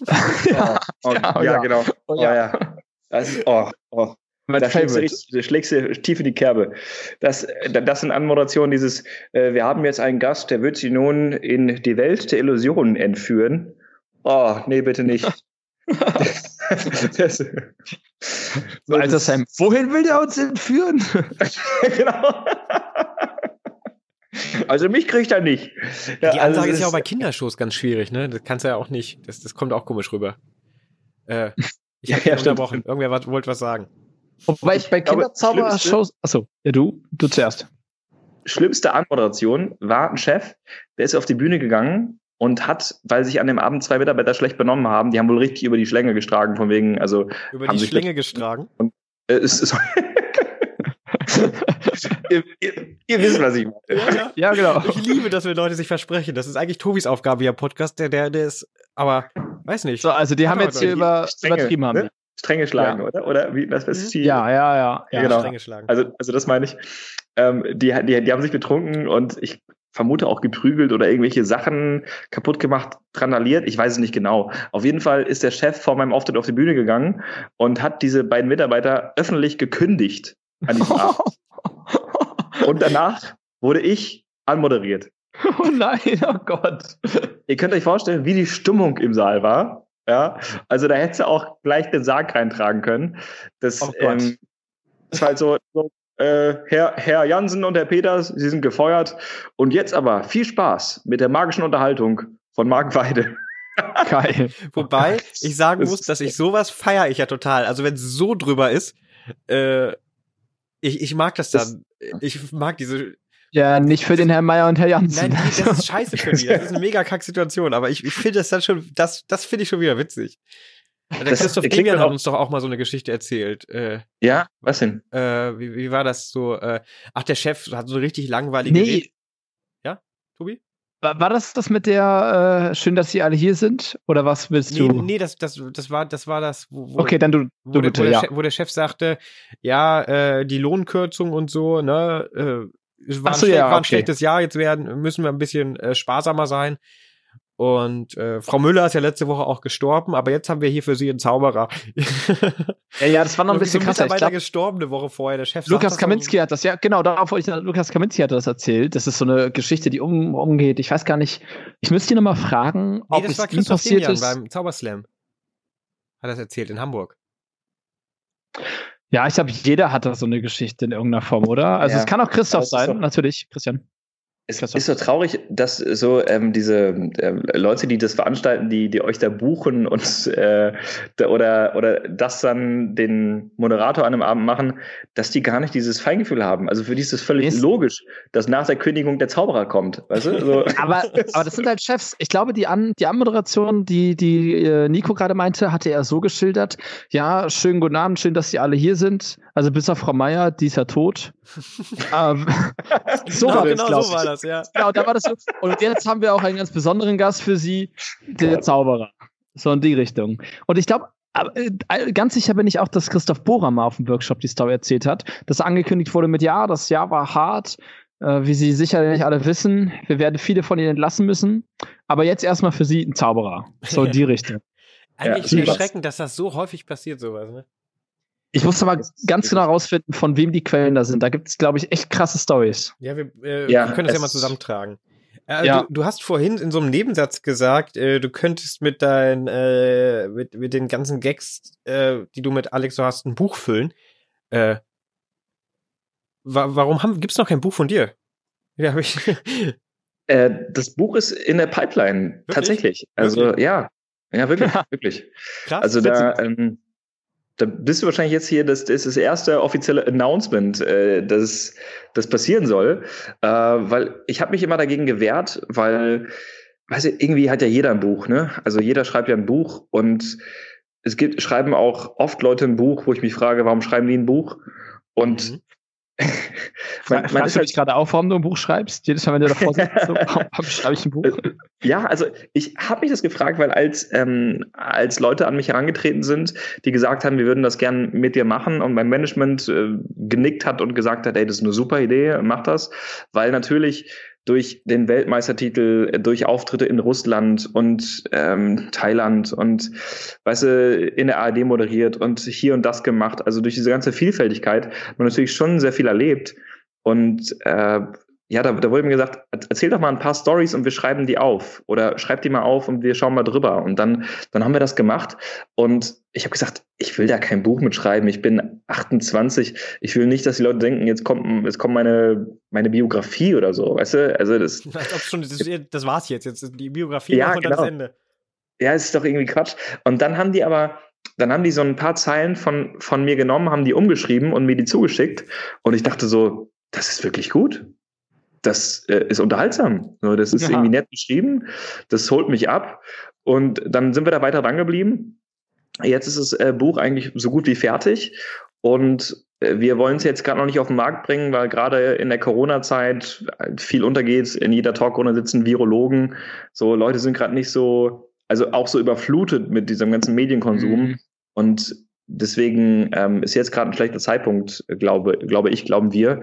ja, oh, ja, ja, genau. Oh, ja. Das, oh, oh. Mein da schlägst, du richtig, schlägst du tief in die Kerbe. Das, das sind Anmoderationen dieses, äh, wir haben jetzt einen Gast, der wird sie nun in die Welt der Illusionen entführen. Oh, nee, bitte nicht. das, Alter Sam, wohin will der uns entführen? genau. Also mich kriegt er nicht. Ja, die Ansage also ist ja auch bei Kindershows ganz schwierig, ne? Das kannst du ja auch nicht. Das, das kommt auch komisch rüber. Äh, ich habe ja, ja unterbrochen. Irgendwer wollte was sagen. Wobei ich bei Kinderzauber-Shows. Achso, ja, du, du zuerst. Schlimmste Anmoderation war ein Chef, der ist auf die Bühne gegangen und hat, weil sich an dem Abend zwei Mitarbeiter schlecht benommen haben, die haben wohl richtig über die Schlänge gestragen, von wegen, also. Über die Schlänge gestragen? Und, äh, ist, ist, ihr, ihr, ihr, wisst, was ich meine. Ja, ja, genau. Ich liebe, dass wir Leute sich versprechen. Das ist eigentlich Tobis Aufgabe hier im Podcast, der, der, der ist, aber weiß nicht. So, also die haben jetzt hier über, Strenge, übertrieben haben. Ne? Strenge schlagen, ja. oder? Oder wie, was ist die? Ja, ja, ja. ja genau. Strenge schlagen. Also, also das meine ich. Ähm, die, die, die haben sich betrunken und ich vermute auch geprügelt oder irgendwelche Sachen kaputt gemacht, randaliert. Ich weiß es nicht genau. Auf jeden Fall ist der Chef vor meinem Auftritt auf die Bühne gegangen und hat diese beiden Mitarbeiter öffentlich gekündigt an diesem Abend. Und danach wurde ich anmoderiert. Oh nein, oh Gott. Ihr könnt euch vorstellen, wie die Stimmung im Saal war. Ja, also da hättest du auch gleich den Sarg reintragen können. Das, oh ähm, ist halt so, so äh, Herr, Herr Jansen und Herr Peters, Sie sind gefeuert. Und jetzt aber viel Spaß mit der magischen Unterhaltung von Marc Weide. Geil. Wobei ich sagen muss, dass ich sowas feiere ich ja total. Also wenn es so drüber ist, äh, ich, ich mag das dann. Ich mag diese. Ja, nicht für den Herrn Meier und Herr Jansen. Nein, das ist scheiße für die. Das ist eine mega Kack-Situation. Aber ich, ich finde das dann schon, das, das finde ich schon wieder witzig. Der das Christoph Demian hat uns doch auch mal so eine Geschichte erzählt. Äh, ja, was denn? Äh, wie, wie war das so? Äh, ach, der Chef hat so richtig langweilige. Nee. Rede. Ja, Tobi? War, war das das mit der äh, schön, dass Sie alle hier sind? Oder was willst nee, du? Nee, das, das, das war das war das, wo, wo Okay, dann du, wo, du bitte, wo, der, ja. wo der Chef sagte, ja, äh, die Lohnkürzung und so, ne, äh, war, so, ein, ja, war ein okay. schlechtes Jahr, jetzt werden müssen wir ein bisschen äh, sparsamer sein. Und äh, Frau Müller ist ja letzte Woche auch gestorben, aber jetzt haben wir hier für sie einen Zauberer. ja, ja, das war noch ein bisschen krasser. Mitarbeiter gestorben eine Woche vorher. Der Chef Lukas Kaminski hat das ja genau darauf wollte ich. Lukas Kaminski hat das erzählt. Das ist so eine Geschichte, die um, umgeht. Ich weiß gar nicht. Ich müsste ihn noch mal fragen, ob nee, das es war ihm passiert Demian ist. beim Zauberslam. Hat das erzählt in Hamburg. Ja, ich glaube, jeder hat da so eine Geschichte in irgendeiner Form, oder? Also ja. es kann auch Christoph sein, natürlich, Christian. Es ist so traurig, dass so ähm, diese äh, Leute, die das veranstalten, die, die euch da buchen und äh, da, oder, oder das dann den Moderator an einem Abend machen, dass die gar nicht dieses Feingefühl haben. Also für die ist es völlig ist logisch, dass nach der Kündigung der Zauberer kommt. Weißt du? So. aber, aber das sind halt Chefs. Ich glaube, die, An die Anmoderation, die, die äh, Nico gerade meinte, hatte er so geschildert. Ja, schönen guten Abend, schön, dass Sie alle hier sind. Also bis auf Frau Meier, die ist ja tot. ähm, so war genau, das, so war das, ja. Genau, da war das so. Und jetzt haben wir auch einen ganz besonderen Gast für Sie, der Zauberer. So in die Richtung. Und ich glaube, äh, ganz sicher bin ich auch, dass Christoph Bohrer mal auf dem Workshop die Story erzählt hat, dass angekündigt wurde mit, ja, das Jahr war hart, äh, wie Sie sicherlich alle wissen. Wir werden viele von Ihnen entlassen müssen. Aber jetzt erstmal für Sie ein Zauberer. So in die Richtung. Eigentlich ja, erschreckend, dass das so häufig passiert, sowas, ne? Ich muss aber ganz genau rausfinden, von wem die Quellen da sind. Da gibt es, glaube ich, echt krasse Stories. Ja, wir, äh, ja, wir können das ja mal zusammentragen. Äh, ja. du, du, hast vorhin in so einem Nebensatz gesagt, äh, du könntest mit deinen, äh, mit, mit den ganzen Gags, äh, die du mit Alex so hast, ein Buch füllen. Äh, wa warum haben, gibt's noch kein Buch von dir? Ja, hab ich. äh, das Buch ist in der Pipeline, wirklich? tatsächlich. Also wirklich? ja, ja wirklich, wirklich. Krass. Also da, ähm, da bist du wahrscheinlich jetzt hier, das, das ist das erste offizielle Announcement, äh, dass das passieren soll. Äh, weil ich habe mich immer dagegen gewehrt, weil, weiß ich, irgendwie hat ja jeder ein Buch, ne? Also jeder schreibt ja ein Buch und es gibt, schreiben auch oft Leute ein Buch, wo ich mich frage, warum schreiben die ein Buch? Und mhm. Man, man du halt, dich gerade auf, warum du ein Buch schreibst? Jedes Mal, wenn du davor sitzt, so, warum schreibe ich ein Buch? Äh, ja, also ich habe mich das gefragt, weil als, ähm, als Leute an mich herangetreten sind, die gesagt haben, wir würden das gern mit dir machen und mein Management äh, genickt hat und gesagt hat, ey, das ist eine super Idee, mach das, weil natürlich durch den Weltmeistertitel, äh, durch Auftritte in Russland und ähm, Thailand und weißt du, in der ARD moderiert und hier und das gemacht. Also durch diese ganze Vielfältigkeit man natürlich schon sehr viel erlebt. Und äh, ja, da, da wurde mir gesagt, erzähl doch mal ein paar Stories und wir schreiben die auf. Oder schreib die mal auf und wir schauen mal drüber. Und dann, dann haben wir das gemacht. Und ich habe gesagt, ich will da kein Buch mitschreiben. Ich bin 28. Ich will nicht, dass die Leute denken, jetzt kommt, jetzt kommt meine, meine Biografie oder so. Weißt du? Also das. schon, das, das war's jetzt. Jetzt die Biografie ja, und genau. das Ende. Ja, es ist doch irgendwie Quatsch. Und dann haben die aber, dann haben die so ein paar Zeilen von, von mir genommen, haben die umgeschrieben und mir die zugeschickt. Und ich dachte so, das ist wirklich gut das äh, ist unterhaltsam. Das ist ja. irgendwie nett beschrieben. Das holt mich ab. Und dann sind wir da weiter dran geblieben. Jetzt ist das äh, Buch eigentlich so gut wie fertig. Und äh, wir wollen es jetzt gerade noch nicht auf den Markt bringen, weil gerade in der Corona-Zeit viel untergeht. In jeder Talkrunde sitzen Virologen. So Leute sind gerade nicht so, also auch so überflutet mit diesem ganzen Medienkonsum. Mhm. Und deswegen ähm, ist jetzt gerade ein schlechter Zeitpunkt, glaube, glaube ich, glauben wir.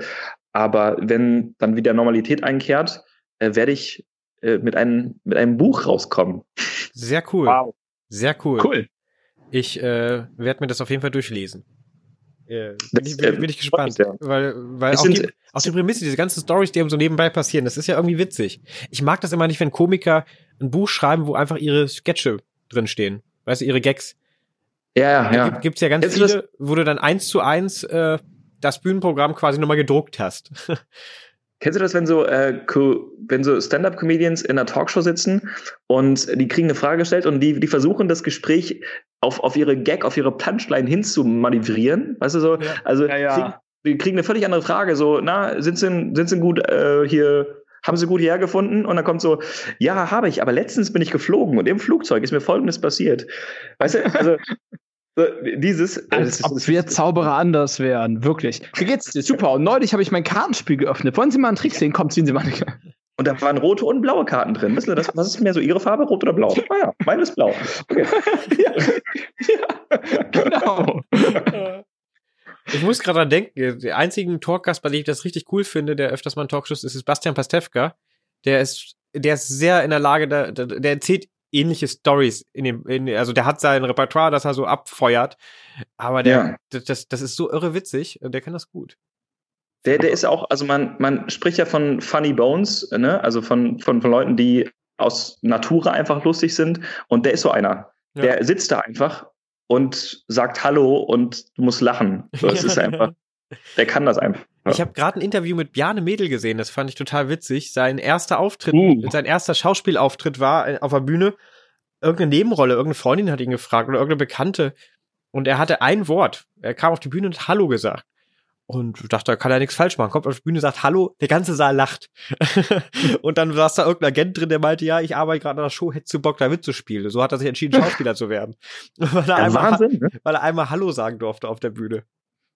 Aber wenn dann wieder Normalität einkehrt, äh, werde ich äh, mit, einem, mit einem Buch rauskommen. Sehr cool. Wow. Sehr cool. Cool. Ich äh, werde mir das auf jeden Fall durchlesen. Äh, bin, ich, bin, bin ich gespannt, ja. weil, weil auch, die, auch die Prämisse, diese ganzen Stories, die so nebenbei passieren, das ist ja irgendwie witzig. Ich mag das immer nicht, wenn Komiker ein Buch schreiben, wo einfach ihre Sketche drinstehen, weißt du, ihre Gags. Ja, ja, ja. Gibt, gibt's ja ganz Jetzt viele, wo du dann eins zu eins äh, das Bühnenprogramm quasi nochmal gedruckt hast. Kennst du das, wenn so, äh, wenn so Stand-up-Comedians in einer Talkshow sitzen und die kriegen eine Frage gestellt und die, die versuchen das Gespräch auf, auf ihre Gag, auf ihre Punchline hinzumanövrieren? Weißt du so? Ja. Also ja, ja. Krieg, die kriegen eine völlig andere Frage. So, na, sind sie, sind sie gut äh, hier haben sie gut hergefunden? Und dann kommt so, ja, habe ich, aber letztens bin ich geflogen und im Flugzeug ist mir Folgendes passiert. Weißt du, also dieses. Als ob wir Zauberer anders wären, wirklich. Wie geht's dir? Super. Und neulich habe ich mein Kartenspiel geöffnet. Wollen Sie mal einen Trick sehen? Kommt, ziehen Sie mal. Und da waren rote und blaue Karten drin. Wissen Sie, das, was ist mehr so Ihre Farbe, rot oder blau? Ah ja, meine ist blau. Okay. ja. ja, genau. Ich muss gerade dran denken, der einzigen Talkgast, bei dem ich das richtig cool finde, der öfters mal einen Talkshow ist, ist Bastian Pastewka. Der ist, der ist sehr in der Lage, der, der erzählt ähnliche Stories in dem, in, also der hat sein Repertoire, das er so abfeuert, aber der, ja. das, das ist so irre witzig, der kann das gut. Der, der ist auch, also man, man spricht ja von Funny Bones, ne? also von, von, von Leuten, die aus Natura einfach lustig sind und der ist so einer. Ja. Der sitzt da einfach und sagt Hallo und du musst lachen. So, das ist einfach, der kann das einfach. Ja. Ich habe gerade ein Interview mit Bjarne Mädel gesehen, das fand ich total witzig. Sein erster Auftritt, uh. sein erster Schauspielauftritt war äh, auf der Bühne. Irgendeine Nebenrolle, irgendeine Freundin hat ihn gefragt oder irgendeine Bekannte. Und er hatte ein Wort. Er kam auf die Bühne und hat Hallo gesagt. Und dachte, da kann er nichts falsch machen. Kommt auf die Bühne, sagt Hallo, der ganze Saal lacht. und dann saß da irgendein Agent drin, der meinte, ja, ich arbeite gerade an der Show, hättest du Bock, da mitzuspielen. So hat er sich entschieden, Schauspieler zu werden. weil, er einmal, Wahnsinn, ne? weil er einmal Hallo sagen durfte auf der Bühne.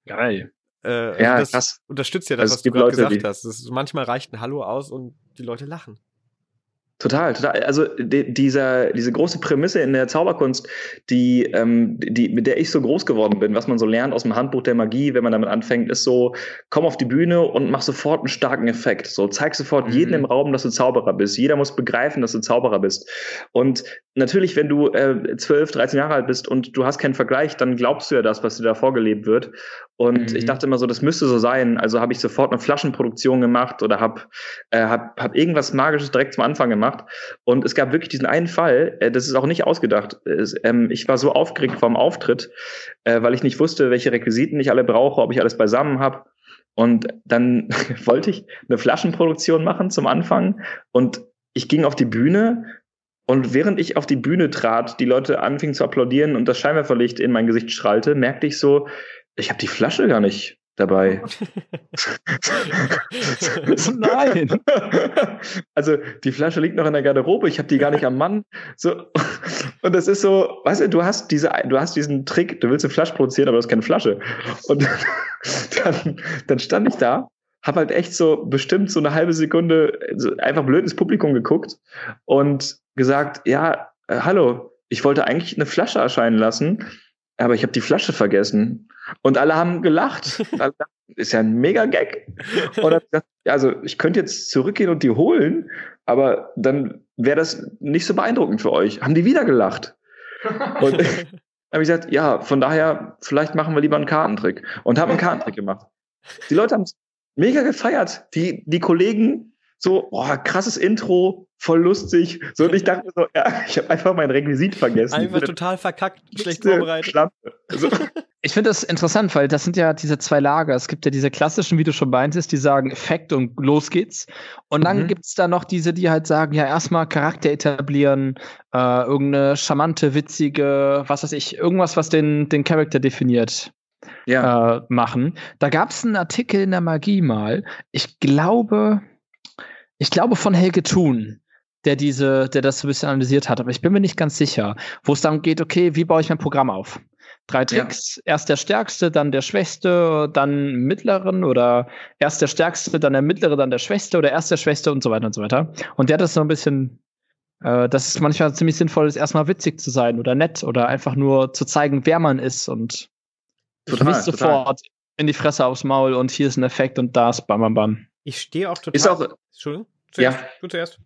Geil. Äh, also ja, das krass. unterstützt ja das, also was du gerade gesagt hast. Das, manchmal reicht ein Hallo aus und die Leute lachen. Total, total. Also die, dieser, diese große Prämisse in der Zauberkunst, die, ähm, die, mit der ich so groß geworden bin, was man so lernt aus dem Handbuch der Magie, wenn man damit anfängt, ist so, komm auf die Bühne und mach sofort einen starken Effekt. So, zeig sofort mhm. jedem im Raum, dass du Zauberer bist. Jeder muss begreifen, dass du Zauberer bist. Und natürlich, wenn du äh, 12, 13 Jahre alt bist und du hast keinen Vergleich, dann glaubst du ja das, was dir da vorgelebt wird. Und mhm. ich dachte immer so, das müsste so sein. Also habe ich sofort eine Flaschenproduktion gemacht oder habe äh, hab, hab irgendwas Magisches direkt zum Anfang gemacht. Und es gab wirklich diesen einen Fall, äh, das ist auch nicht ausgedacht. Es, ähm, ich war so aufgeregt vom Auftritt, äh, weil ich nicht wusste, welche Requisiten ich alle brauche, ob ich alles beisammen habe. Und dann wollte ich eine Flaschenproduktion machen zum Anfang. Und ich ging auf die Bühne Und während ich auf die Bühne trat, die Leute anfingen zu applaudieren und das Scheinwerferlicht in mein Gesicht strahlte, merkte ich so, ich habe die Flasche gar nicht dabei. Nein. Also die Flasche liegt noch in der Garderobe, ich habe die gar nicht am Mann. So und das ist so, weißt du, du hast diese, du hast diesen Trick, du willst eine Flasche produzieren, aber du hast keine Flasche. Und dann, dann stand ich da, habe halt echt so bestimmt so eine halbe Sekunde so einfach blöd ins Publikum geguckt und gesagt, ja, äh, hallo, ich wollte eigentlich eine Flasche erscheinen lassen, aber ich habe die Flasche vergessen. Und alle haben gelacht. ist ja ein mega Gag. Und dann gesagt, also ich könnte jetzt zurückgehen und die holen, aber dann wäre das nicht so beeindruckend für euch. Haben die wieder gelacht. Und habe ich gesagt, ja, von daher, vielleicht machen wir lieber einen Kartentrick. Und haben einen Kartentrick gemacht. Die Leute haben es mega gefeiert. Die, die Kollegen so, boah, krasses Intro, voll lustig. So, und ich dachte mir so, ja, ich habe einfach mein Requisit vergessen. Einfach total verkackt, schlecht vorbereitet. Also. Ich finde das interessant, weil das sind ja diese zwei Lager. Es gibt ja diese klassischen, wie du schon meintest, die sagen Effekt und los geht's. Und dann mhm. gibt's da noch diese, die halt sagen, ja, erstmal Charakter etablieren, äh, irgendeine charmante, witzige, was weiß ich, irgendwas, was den, den Charakter definiert. Ja. Äh, machen. Da gab's einen Artikel in der Magie mal. Ich glaube, ich glaube von Helge Thun, der diese, der das so ein bisschen analysiert hat, aber ich bin mir nicht ganz sicher, wo es darum geht, okay, wie baue ich mein Programm auf? Drei Tricks, ja. erst der Stärkste, dann der Schwächste, dann Mittleren oder erst der Stärkste, dann der Mittlere, dann der Schwächste oder erst der Schwächste und so weiter und so weiter. Und der hat das so ein bisschen, äh, dass es manchmal ziemlich sinnvoll ist, erstmal witzig zu sein oder nett oder einfach nur zu zeigen, wer man ist und total, nicht sofort total. in die Fresse aufs Maul und hier ist ein Effekt und da ist bam bam bam. Ich stehe auch total. Ist auch, Entschuldigung? Zuerst. Ja. Du zuerst.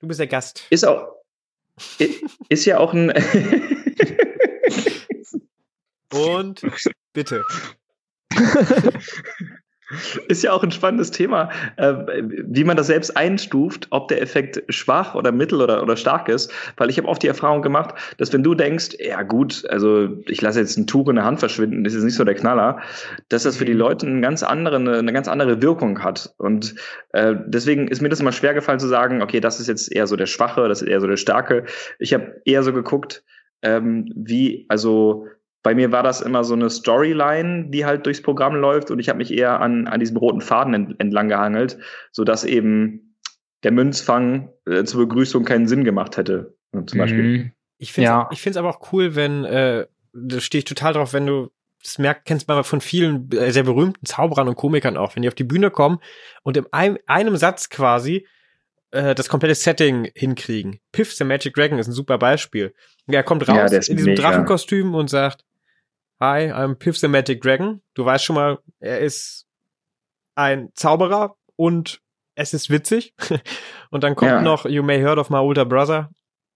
Du bist der Gast. Ist auch. Ist ja auch ein. Und bitte. Ist ja auch ein spannendes Thema, äh, wie man das selbst einstuft, ob der Effekt schwach oder mittel oder, oder stark ist. Weil ich habe oft die Erfahrung gemacht, dass wenn du denkst, ja gut, also ich lasse jetzt ein Tuch in der Hand verschwinden, das ist nicht so der Knaller, dass das für die mhm. Leute eine ganz andere, eine ganz andere Wirkung hat. Und äh, deswegen ist mir das immer schwer gefallen zu sagen, okay, das ist jetzt eher so der Schwache, das ist eher so der Starke. Ich habe eher so geguckt, ähm, wie, also bei mir war das immer so eine Storyline, die halt durchs Programm läuft und ich habe mich eher an, an diesem roten Faden entlang gehangelt, sodass eben der Münzfang äh, zur Begrüßung keinen Sinn gemacht hätte, zum Beispiel. Mhm. Ich finde es ja. aber auch cool, wenn, äh, da stehe ich total drauf, wenn du das merkt, kennst man von vielen äh, sehr berühmten Zauberern und Komikern auch, wenn die auf die Bühne kommen und in einem, einem Satz quasi äh, das komplette Setting hinkriegen. Piff the Magic Dragon ist ein super Beispiel. Er kommt raus ja, in diesem mega. Drachenkostüm und sagt, Hi, I'm Piff the Magic Dragon. Du weißt schon mal, er ist ein Zauberer und es ist witzig. und dann kommt ja. noch You May Heard of My Older Brother,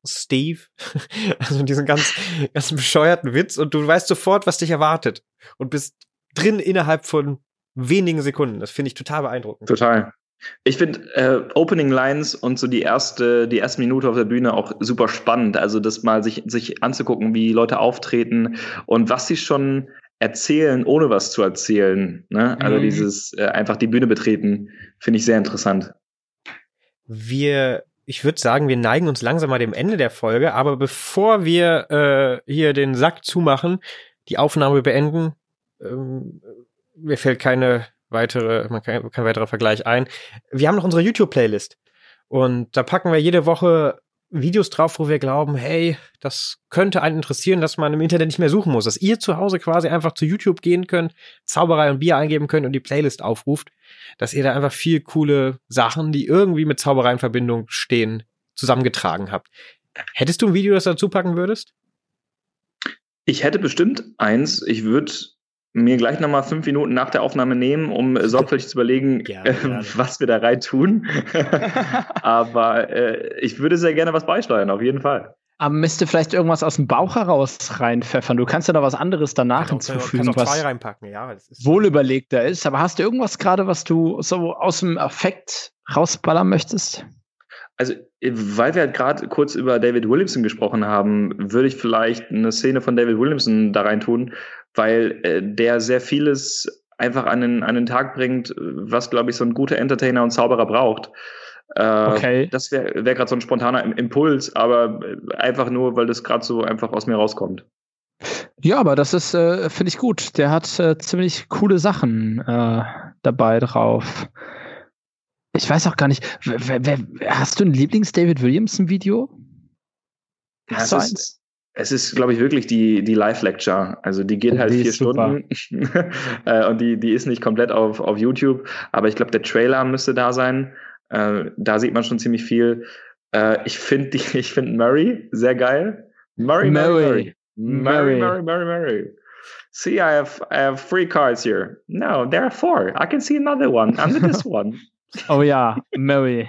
Steve. also diesen ganz, ganz bescheuerten Witz und du weißt sofort, was dich erwartet und bist drin innerhalb von wenigen Sekunden. Das finde ich total beeindruckend. Total. Ich finde äh, Opening Lines und so die erste, die erste Minute auf der Bühne auch super spannend. Also das mal sich, sich anzugucken, wie Leute auftreten und was sie schon erzählen, ohne was zu erzählen. Ne? Also mhm. dieses äh, einfach die Bühne betreten, finde ich sehr interessant. Wir, ich würde sagen, wir neigen uns langsam mal dem Ende der Folge, aber bevor wir äh, hier den Sack zumachen, die Aufnahme beenden, ähm, mir fällt keine weitere, man kann, kein weiterer Vergleich ein. Wir haben noch unsere YouTube-Playlist. Und da packen wir jede Woche Videos drauf, wo wir glauben, hey, das könnte einen interessieren, dass man im Internet nicht mehr suchen muss, dass ihr zu Hause quasi einfach zu YouTube gehen könnt, Zauberei und Bier eingeben könnt und die Playlist aufruft, dass ihr da einfach viel coole Sachen, die irgendwie mit Zauberei in Verbindung stehen, zusammengetragen habt. Hättest du ein Video, das dazu packen würdest? Ich hätte bestimmt eins. Ich würde mir gleich nochmal fünf Minuten nach der Aufnahme nehmen, um sorgfältig zu überlegen, gerne, gerne. was wir da rein tun. Aber äh, ich würde sehr gerne was beisteuern, auf jeden Fall. Aber müsste vielleicht irgendwas aus dem Bauch heraus reinpfeffern. Du kannst ja noch was anderes danach ja, hinzufügen, kannst was reinpacken. Ja, ist wohlüberlegter ist. Aber hast du irgendwas gerade, was du so aus dem Affekt rausballern möchtest? Also, weil wir halt gerade kurz über David Williamson gesprochen haben, würde ich vielleicht eine Szene von David Williamson da rein tun, weil äh, der sehr vieles einfach an den, an den Tag bringt, was, glaube ich, so ein guter Entertainer und Zauberer braucht. Äh, okay. Das wäre wär gerade so ein spontaner Impuls, aber einfach nur, weil das gerade so einfach aus mir rauskommt. Ja, aber das ist, äh, finde ich gut. Der hat äh, ziemlich coole Sachen äh, dabei drauf. Ich weiß auch gar nicht, wer, wer, hast du ein Lieblings-David Williamson-Video? Ja, es, ist, es ist, glaube ich, wirklich die, die Live-Lecture. Also die geht oh, halt vier Stunden äh, und die, die ist nicht komplett auf, auf YouTube, aber ich glaube, der Trailer müsste da sein. Äh, da sieht man schon ziemlich viel. Äh, ich finde ich finde Murray sehr geil. Murray, Murray, Murray. Murray, Murray, Murray, Murray. See, I have I have three cards here. No, there are four. I can see another one under this one. Oh ja, Murray.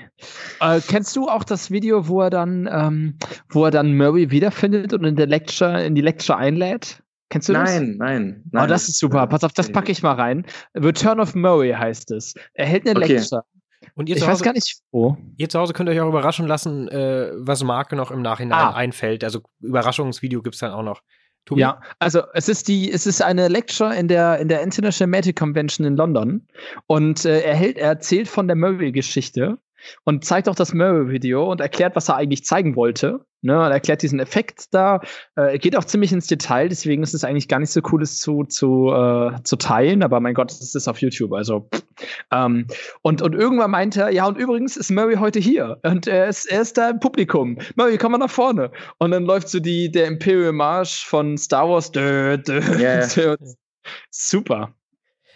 Äh, kennst du auch das Video, wo er dann, ähm, wo er dann Murray wiederfindet und in der Lecture, in die Lecture einlädt? Kennst du das? Nein, nein, nein. Oh, das ist super. Pass auf, das packe ich mal rein. Return of Murray heißt es. Er hält eine okay. Lecture. Und ihr ich Hause, weiß gar nicht, wo. Ihr zu Hause könnt euch auch überraschen lassen, äh, was Marke noch im Nachhinein ah. einfällt. Also Überraschungsvideo gibt es dann auch noch. Tobi? Ja, also es ist die, es ist eine Lecture in der in der International Magic Convention in London und äh, er hält, er erzählt von der Murray-Geschichte und zeigt auch das Murray-Video und erklärt, was er eigentlich zeigen wollte. Ne, er erklärt diesen Effekt da, äh, geht auch ziemlich ins Detail, deswegen ist es eigentlich gar nicht so cool, das zu, zu, äh, zu teilen, aber mein Gott, es ist auf YouTube, also ähm, und, und irgendwann meinte er, ja, und übrigens ist Murray heute hier und er ist, er ist da im Publikum. Murray, komm mal nach vorne. Und dann läuft so die, der Imperial March von Star Wars. Dö, dö, yeah. Super.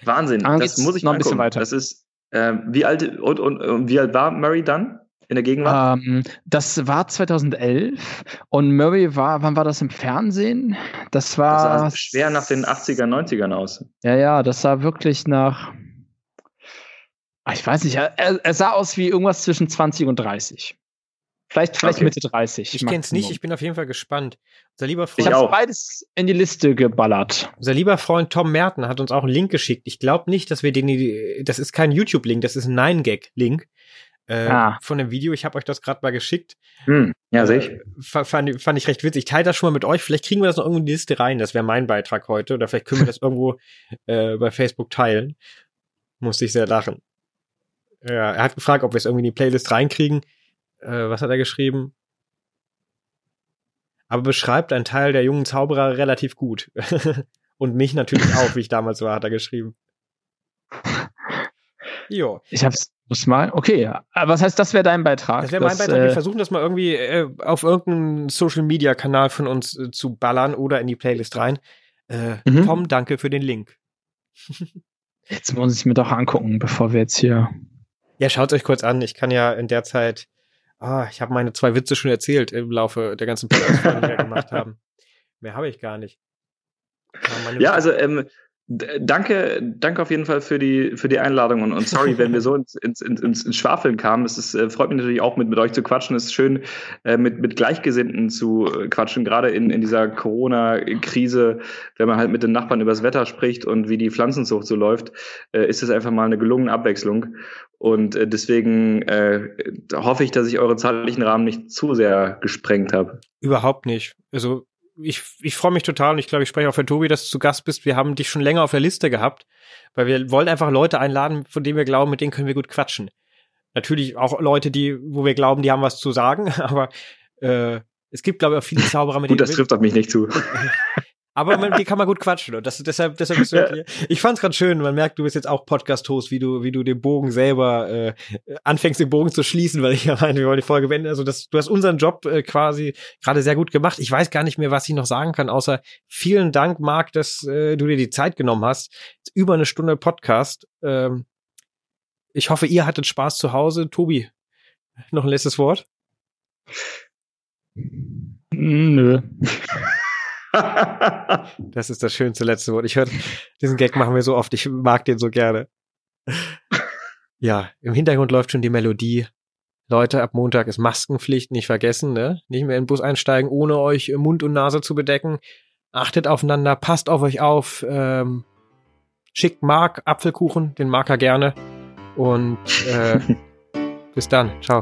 Wahnsinn, das muss ich noch ein bisschen weiter. Das ist, äh, wie alt und, und, und wie alt war Murray dann? in der Gegenwart? Ähm, das war 2011 und Murray war, wann war das im Fernsehen? Das war. Das sah schwer nach den 80er, 90ern aus. Ja, ja, das sah wirklich nach. Ah, ich weiß nicht, er, er sah aus wie irgendwas zwischen 20 und 30. Vielleicht, vielleicht okay. Mitte 30. Ich kenne es nicht, ich bin auf jeden Fall gespannt. Unser lieber Freund, ich habe beides in die Liste geballert. Unser lieber Freund Tom Merten hat uns auch einen Link geschickt. Ich glaube nicht, dass wir den, das ist kein YouTube-Link, das ist ein Nine-Gag-Link äh, ah. von dem Video. Ich habe euch das gerade mal geschickt. Hm, ja, sehe ich. Äh, fand, fand ich recht witzig. Ich teile das schon mal mit euch. Vielleicht kriegen wir das noch irgendwo in die Liste rein. Das wäre mein Beitrag heute. Oder vielleicht können wir das irgendwo äh, bei Facebook teilen. Musste ich sehr lachen. Ja, er hat gefragt, ob wir es irgendwie in die Playlist reinkriegen. Äh, was hat er geschrieben? Aber beschreibt einen Teil der jungen Zauberer relativ gut. Und mich natürlich auch, wie ich damals war, hat er geschrieben. Jo. Ich hab's muss mal. Okay, aber was heißt, das wäre dein Beitrag? Das wäre mein Beitrag. Wir äh, versuchen das mal irgendwie äh, auf irgendeinen Social Media Kanal von uns äh, zu ballern oder in die Playlist rein. Äh, mhm. Tom, danke für den Link. jetzt muss ich mir doch angucken, bevor wir jetzt hier. Ja, schaut euch kurz an. Ich kann ja in der Zeit. Ah, ich habe meine zwei Witze schon erzählt im Laufe der ganzen Podcast, die wir gemacht haben. Mehr habe ich gar nicht. Ja, also ähm, Danke, danke auf jeden Fall für die, für die Einladung und, und sorry, wenn wir so ins, ins, ins, ins Schwafeln kamen. Es ist, äh, freut mich natürlich auch, mit, mit euch zu quatschen. Es ist schön, äh, mit, mit Gleichgesinnten zu äh, quatschen, gerade in, in dieser Corona-Krise, wenn man halt mit den Nachbarn übers Wetter spricht und wie die Pflanzenzucht so läuft, äh, ist es einfach mal eine gelungene Abwechslung. Und äh, deswegen äh, hoffe ich, dass ich eure zeitlichen Rahmen nicht zu sehr gesprengt habe. Überhaupt nicht. Also ich, ich freue mich total und ich glaube, ich spreche auch für Tobi, dass du zu Gast bist. Wir haben dich schon länger auf der Liste gehabt, weil wir wollen einfach Leute einladen, von denen wir glauben, mit denen können wir gut quatschen. Natürlich auch Leute, die, wo wir glauben, die haben was zu sagen, aber äh, es gibt, glaube ich, auch viele Zauberer, mit Gut, denen. Gut, das trifft auf mich nicht zu. Aber man, die kann man gut quatschen und das, deshalb, deshalb bist du ja. hier. Ich fand's ganz schön. Man merkt, du bist jetzt auch Podcast-Host, wie du, wie du den Bogen selber äh, anfängst, den Bogen zu schließen, weil ich ja meine, wir wollen die Folge beenden. Also das, du hast unseren Job äh, quasi gerade sehr gut gemacht. Ich weiß gar nicht mehr, was ich noch sagen kann, außer vielen Dank, Marc, dass äh, du dir die Zeit genommen hast. Über eine Stunde Podcast. Ähm, ich hoffe, ihr hattet Spaß zu Hause. Tobi, noch ein letztes Wort? Nö. das ist das schönste letzte Wort. Ich höre, diesen Gag machen wir so oft. Ich mag den so gerne. Ja, im Hintergrund läuft schon die Melodie. Leute, ab Montag ist Maskenpflicht, nicht vergessen, ne? Nicht mehr in den Bus einsteigen, ohne euch Mund und Nase zu bedecken. Achtet aufeinander, passt auf euch auf. Ähm, schickt Mark Apfelkuchen, den mag er gerne. Und äh, bis dann. Ciao.